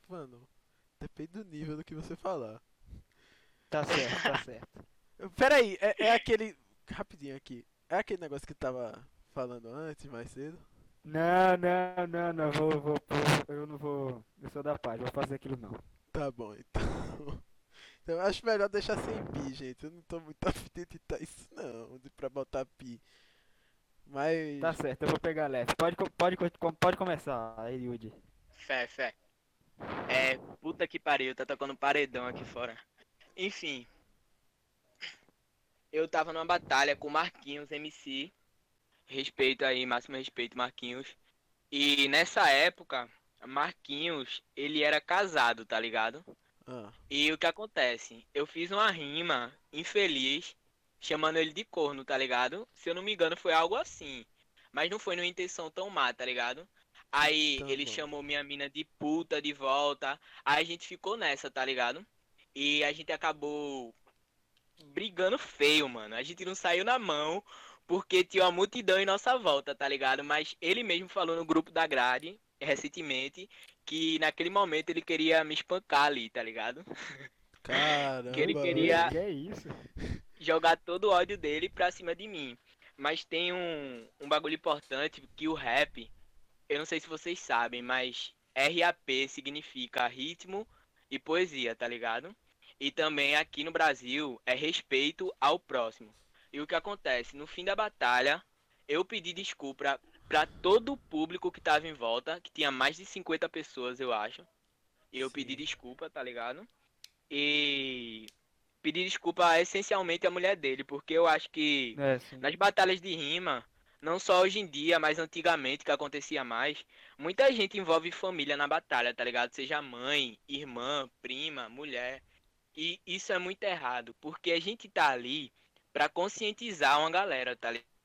Mano, depende do nível do que você falar. Tá certo, tá certo. Pera aí, é, é aquele... Rapidinho aqui. É aquele negócio que tava falando antes, mais cedo? Não, não, não, não, vou, vou, vou- eu não vou, eu sou da paz, vou fazer aquilo não. Tá bom, então... Então eu acho melhor deixar sem pi, gente. Eu não tô muito afim de editar isso, não. De pra botar pi. Mas... Tá certo, eu vou pegar leve. Pode, pode, pode começar, aí, Yudi. Fé, fé. É, puta que pariu, tá tocando paredão aqui fora. Enfim. Eu tava numa batalha com Marquinhos MC. Respeito aí, máximo respeito, Marquinhos. E nessa época, Marquinhos, ele era casado, tá ligado? Ah, E o que acontece? Eu fiz uma rima infeliz, chamando ele de corno, tá ligado? Se eu não me engano, foi algo assim. Mas não foi numa intenção tão má, tá ligado? Aí Tá ele bom. chamou minha mina de puta de volta. Aí a gente ficou nessa, tá ligado? E a gente acabou brigando feio, mano. A gente não saiu na mão porque tinha uma multidão em nossa volta, tá ligado? Mas ele mesmo falou no grupo da grade, recentemente, que naquele momento ele queria me espancar ali, tá ligado? caramba. Que ele queria- Que é isso? jogar todo o ódio dele pra cima de mim. Mas tem um, um bagulho importante que o rap, eu não sei se vocês sabem, mas RAP significa ritmo e poesia, tá ligado? E também aqui no Brasil é respeito ao próximo. E o que acontece? No fim da batalha, eu pedi desculpa pra todo o público que tava em volta, que tinha mais de 50 pessoas, eu acho. E eu Sim. pedi desculpa, tá ligado? E pedir desculpa essencialmente à mulher dele, porque eu acho que É, nas batalhas de rima, não só hoje em dia, mas antigamente que acontecia mais, muita gente envolve família na batalha, tá ligado? Seja mãe, irmã, prima, mulher. E isso é muito errado, porque a gente tá ali pra conscientizar uma galera, tá ligado?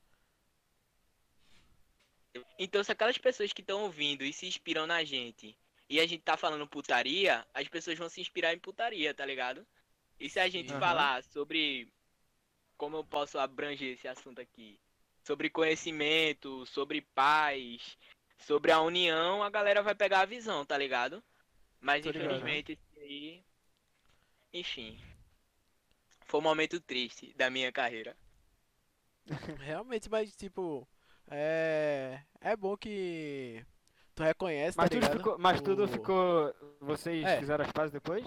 Então, se aquelas pessoas que estão ouvindo e se inspiram na gente, e a gente tá falando putaria, as pessoas vão se inspirar em putaria, tá ligado? E se a gente Aham. falar sobre como eu posso abranger esse assunto aqui? Sobre conhecimento, sobre paz, sobre a união, a galera vai pegar a visão, tá ligado? Mas Tô ligado. infelizmente esse aí. Enfim. Foi um momento triste da minha carreira. Realmente, mas tipo, é. É bom que tu reconhece, Mas tá tudo ficou, mas tudo O- ficou, vocês É. fizeram as pazes depois?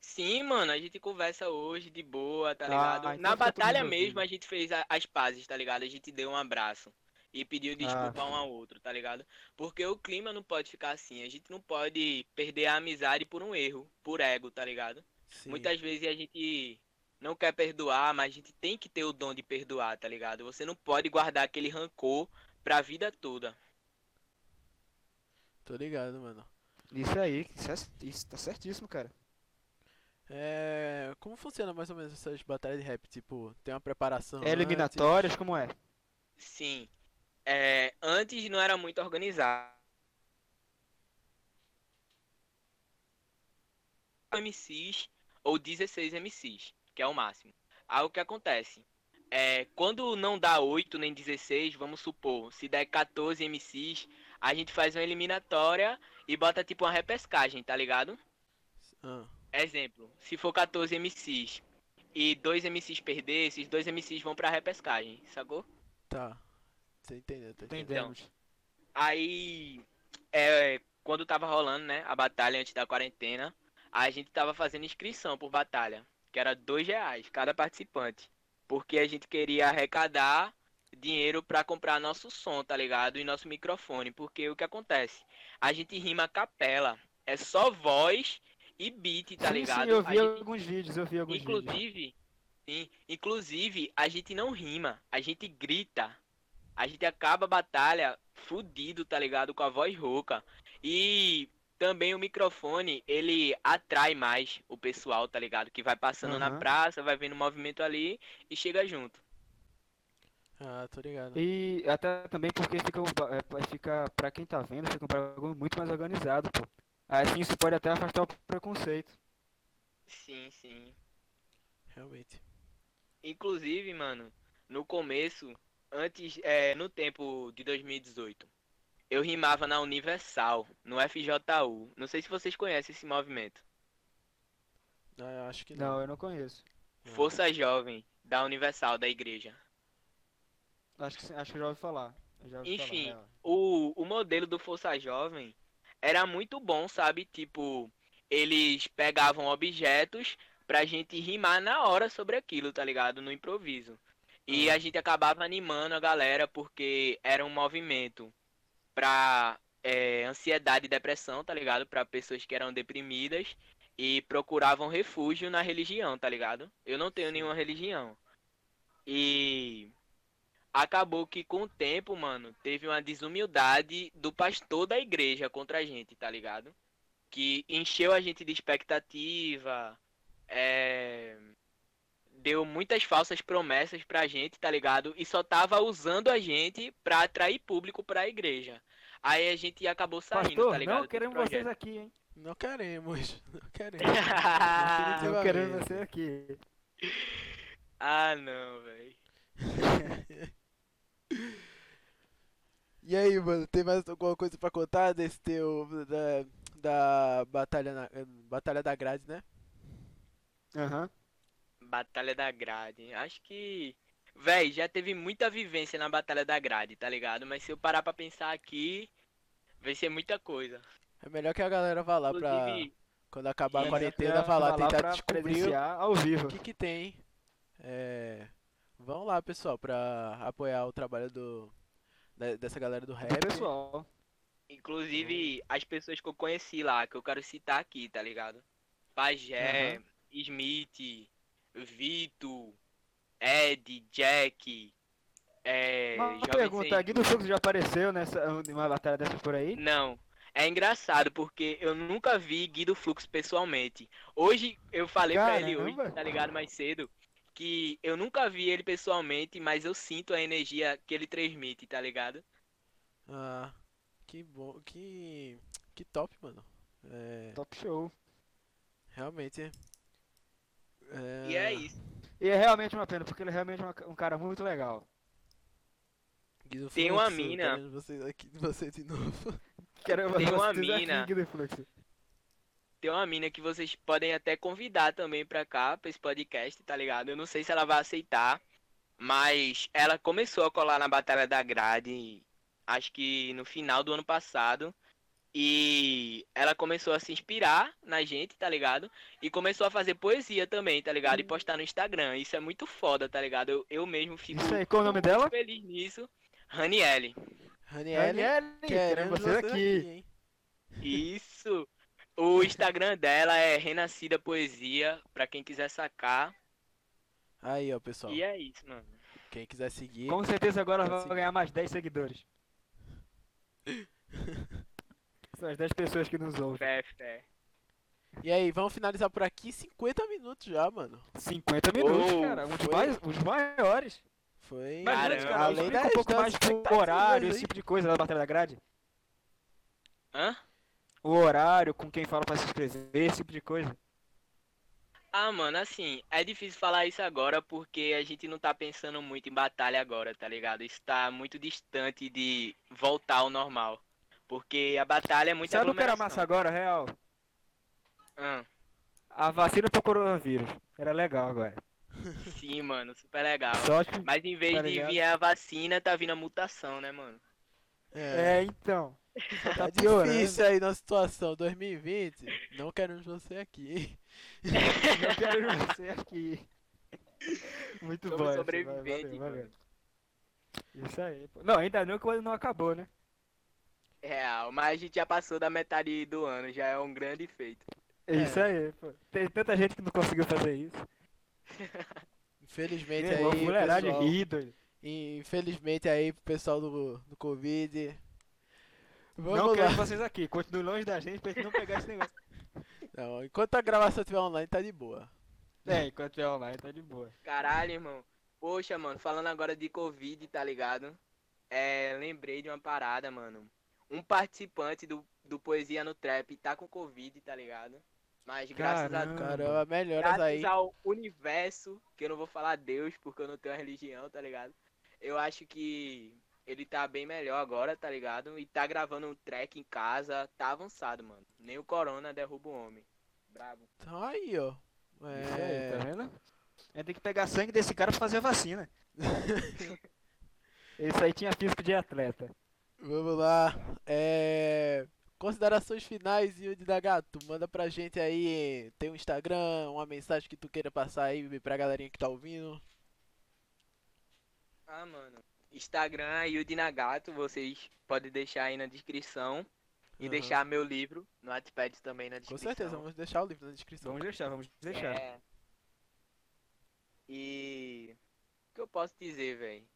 Sim, mano, a gente conversa hoje de boa, tá Ah, ligado? então Na tudo batalha mesmo a gente fez a- as pazes, tá ligado? A gente deu um abraço e pediu desculpa Ah. um ao outro, tá ligado? Porque o clima não pode ficar assim, a gente não pode perder a amizade por um erro, por ego, tá ligado? Sim. Muitas vezes a gente não quer perdoar, mas a gente tem que ter o dom de perdoar, tá ligado? Você não pode guardar aquele rancor pra vida toda. Tô ligado, mano. Isso aí, isso, é- isso tá certíssimo, cara. É, como funciona mais ou menos essas batalhas de rap? Tipo, tem uma preparação É antes? eliminatórias, como é? Sim. É, antes não era muito organizado. MCs ou 16 MCs, que é o máximo. Aí o que acontece? É, quando não dá 8 nem 16, vamos supor, se der 14 MCs, a gente faz uma eliminatória e bota tipo uma repescagem, tá ligado? Ah, Exemplo, se for 14 MCs e dois MCs perder, esses dois MCs vão pra repescagem, sacou? tá. Você entendeu, tá entendendo. Entendemos. Aí, é, quando tava rolando, né, a batalha antes da quarentena, a gente tava fazendo inscrição por batalha, que era dois reais cada participante, porque a gente queria arrecadar dinheiro pra comprar nosso som, tá ligado? E nosso microfone, porque o que acontece? A gente rima a capela, é só voz e beat, tá sim, ligado? sim, eu vi gente- alguns vídeos, eu vi alguns vídeos. Inclusive, sim, inclusive, a gente não rima, a gente grita. A gente acaba a batalha fudido, tá ligado? Com a voz rouca. E também o microfone, ele atrai mais o pessoal, tá ligado? Que vai passando na Aham. praça, vai vendo o movimento ali e chega junto. Ah, tô ligado. E até também porque fica, um é, fica pra quem tá vendo, fica um bagulho muito mais organizado, pô. Assim isso pode até afastar o preconceito. Sim, sim. Realmente. Inclusive, mano, no começo, antes, é, no tempo de 2018, eu rimava na Universal, no FJU. Não sei se vocês conhecem esse movimento. Ah, eu acho que não. Não, eu não conheço. Não. Força Jovem, da Universal, da igreja. Acho que, acho que eu já ouvi falar. Já ouvi Enfim. falar, é. O, o modelo do Força Jovem era muito bom, sabe? Tipo, eles pegavam objetos pra gente rimar na hora sobre aquilo, tá ligado? No improviso. E Ah. a gente acabava animando a galera porque era um movimento pra é, ansiedade e depressão, tá ligado? Pra pessoas que eram deprimidas e procuravam refúgio na religião, tá ligado? Eu não tenho nenhuma religião. E acabou que com o tempo, mano, teve uma desumildade do pastor da igreja contra a gente, tá ligado? Que encheu a gente de expectativa, é, deu muitas falsas promessas pra gente, tá ligado? E só tava usando a gente pra atrair público pra igreja. Aí a gente acabou saindo, Pastor, tá ligado? não queremos vocês aqui, hein? Não queremos. Não queremos. Não queremos vocês aqui. ah, não, velho. E aí, mano, tem mais alguma coisa pra contar desse teu. da, da batalha, na, batalha da grade, né? Aham. Batalha da Grade. Acho que. Véi, já teve muita vivência na Batalha da Grade, tá ligado? Mas se eu parar pra pensar aqui, vai ser muita coisa. É melhor que a galera vá lá pra. Inclusive, Quando acabar a quarentena, vá lá tentar pra descobrir ao vivo. o que que tem. É. Vão lá, pessoal, pra apoiar o trabalho do. dessa galera do Do rap. pessoal. inclusive as pessoas que eu conheci lá, que eu quero citar aqui, tá ligado? Pajé, Smith, Vito, Ed, Jack, é. Uma pergunta, Sem Guido Fluxo já apareceu nessa numa batalha dessas por aí? Não. É engraçado porque eu nunca vi Guido Fluxo pessoalmente. Hoje eu falei pra ele hoje, tá ligado, mais cedo, que eu nunca vi ele pessoalmente, mas eu sinto a energia que ele transmite, tá ligado? Ah, que bom. Que. Que top, mano. É. Top show. Realmente. É... E é isso. E é realmente uma pena, porque ele é realmente uma- um cara muito legal. Guido Tem uma mina. querendo Você, aqui, você de novo. Quero Tem uma vocês aqui, mina. Fluxo. Tem uma mina que vocês podem até convidar também pra cá, pra esse podcast, tá ligado? Eu não sei se ela vai aceitar, mas ela começou a colar na Batalha da Grade, acho que no final do ano passado. E ela começou a se inspirar na gente, tá ligado? E começou a fazer poesia também, tá ligado? E postar no Instagram. Isso é muito foda, tá ligado? Eu, eu mesmo fico Isso aí, qual o nome muito dela? feliz nisso. Raniele. Raniele, querendo queremos você aqui. hein? Isso. O Instagram dela é Renascida Poesia, pra quem quiser sacar. Aí, ó, pessoal. E é isso, mano. Quem quiser seguir. Com certeza agora vai ganhar mais 10 seguidores. São as 10 pessoas que nos ouvem. Fé. E aí, vamos finalizar por aqui 50 minutos já, mano. 50 minutos, Oh, cara. Um dos, foi? mais, um dos maiores. Foi antes, cara, além das, um pouco mais do horário, esse tipo de coisa da Batalha da Grade. Hã? O horário, com quem fala pra se inscrever, esse tipo de coisa. Ah, mano, assim, é difícil falar isso agora porque a gente não tá pensando muito em batalha agora, tá ligado? Isso tá muito distante de voltar ao normal. Porque a batalha é muito Sabe o que era massa agora, real? Ah, A vacina pro coronavírus. Era legal agora. sim, mano, super legal. Só que... Mas em vez Tá de vir a vacina, tá vindo a mutação, né, mano? É, É, então. tá tá difícil aí na situação 2020. Não queremos você aqui. Não quero você aqui. Muito Somos bom. mano. Isso aí. pô. Não, ainda não que o ano não acabou, né? Real, mas a gente já passou da metade do ano, já é um grande feito. É isso aí, pô. Tem tanta gente que não conseguiu fazer isso. Infelizmente irmão, aí, mulherada pessoal, ri, doido. infelizmente aí pro pessoal do, do Covid. Vamos Não lá. quero vocês aqui. Continue longe da gente pra gente não pegar esse negócio. Não, enquanto a gravação estiver online, tá de boa. É, enquanto é online, tá de boa. Caralho, irmão. Poxa, mano, falando agora de Covid, tá ligado? É, lembrei de uma parada, mano. Um participante do, do Poesia no Trap tá com Covid, tá ligado? Mas graças Caramba. a Caramba, melhoras graças aí. ao universo, que eu não vou falar Deus porque eu não tenho religião, tá ligado? Eu acho que ele tá bem melhor agora, tá ligado? E tá gravando um track em casa, tá avançado, mano. Nem o corona derruba o homem. Brabo. Então aí, ó. Isso É... tá vendo? Gente tem que pegar sangue desse cara pra fazer a vacina. Esse aí tinha físico de atleta. Vamos lá. É... Considerações finais, Yudi da Gato. Manda pra gente aí. Tem um Instagram, uma mensagem que tu queira passar aí pra galerinha que tá ouvindo. Ah, mano. Instagram Yudi Nagato, vocês podem deixar aí na descrição. E Aham. deixar meu livro no Wattpad também na Com descrição. certeza, vamos deixar o livro na descrição. Vamos deixar, vamos deixar. É. E. O que eu posso dizer, velho?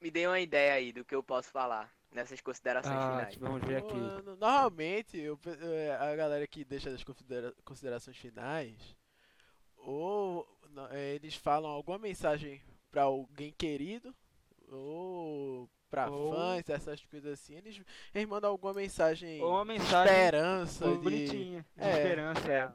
Me dê uma ideia aí do que eu posso falar nessas considerações Ah, finais. vamos ver aqui. Normalmente, eu é, a galera que deixa as considera- considerações finais, ou é, eles falam alguma mensagem pra alguém querido, ou pra Ou- fãs, essas coisas assim, eles, eles mandam alguma mensagem Ou uma de mensagem esperança, de bonitinha, de É. esperança. É.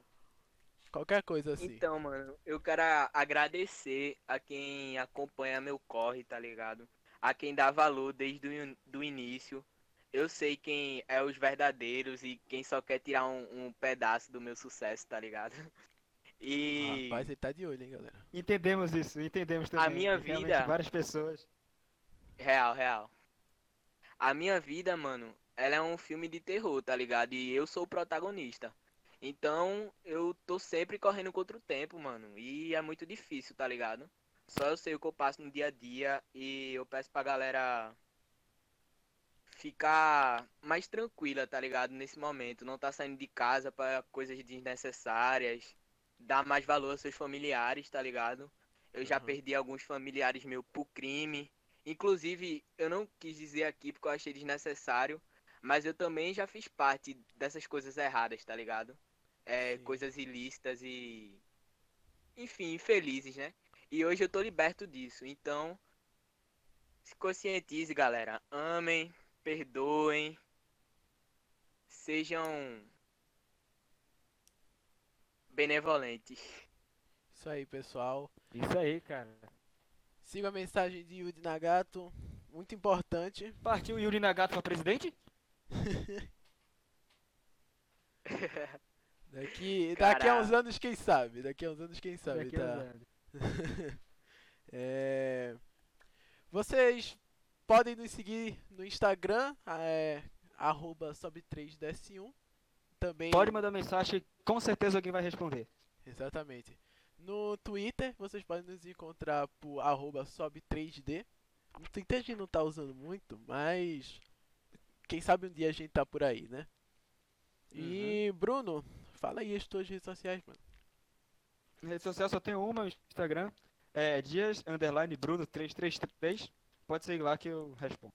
qualquer coisa assim. Então, mano, eu quero agradecer a quem acompanha meu corre, tá ligado? A quem dá valor desde o in- do início. Eu sei quem é os verdadeiros e quem só quer tirar um, um pedaço do meu sucesso, tá ligado? E. Rapaz, ele tá de olho, hein, galera. Entendemos isso, entendemos também. minha Realmente, vida- Várias pessoas. Real, real. A minha vida, mano, ela é um filme de terror, tá ligado? E eu sou o protagonista. Então, eu tô sempre correndo contra o tempo, mano. E é muito difícil, tá ligado? Só eu sei o que eu passo no dia a dia e eu peço pra galera ficar mais tranquila, tá ligado? Nesse momento, não tá saindo de casa pra coisas desnecessárias, dar mais valor aos seus familiares, tá ligado? Eu já Uhum. perdi alguns familiares meus pro crime. Inclusive, eu não quis dizer aqui porque eu achei desnecessário, mas eu também já fiz parte dessas coisas erradas, tá ligado? É, coisas ilícitas e. Enfim, infelizes, né? E hoje eu tô liberto disso. Então, se conscientize, galera. Amem, perdoem, sejam benevolentes. Isso aí, pessoal. Isso aí, cara. Siga a mensagem de Yudi Nagato, muito importante. Partiu Yuri Nagato pra presidente? Daqui, daqui a uns anos, quem sabe? Daqui a uns anos, quem sabe, Daqui a tá? É, Vocês podem nos seguir no Instagram, é, arroba sob3ds1. Também. Pode mandar mensagem, com certeza alguém vai responder. Exatamente. No Twitter, vocês podem nos encontrar por arroba sob3d. No Twitter a gente não tá usando muito, mas quem sabe um dia a gente tá por aí, né? E Bruno, fala aí as tuas redes sociais, mano rede social só tem uma, Instagram. É dias, underline, Bruno, 333. Pode seguir lá que eu respondo.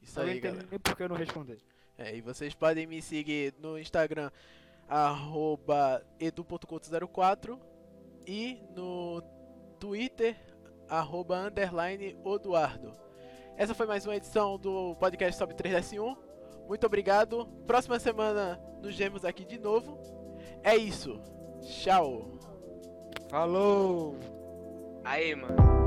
Isso eu aí, galera. Nem porque eu não responder. É, e vocês podem me seguir no Instagram, arroba edu.conto04 e no Twitter, arroba underline Eduardo. Essa foi mais uma edição do podcast sobe 3S1. Muito obrigado. Próxima semana nos vemos aqui de novo. É isso. Tchau. Falou! Aí, mano.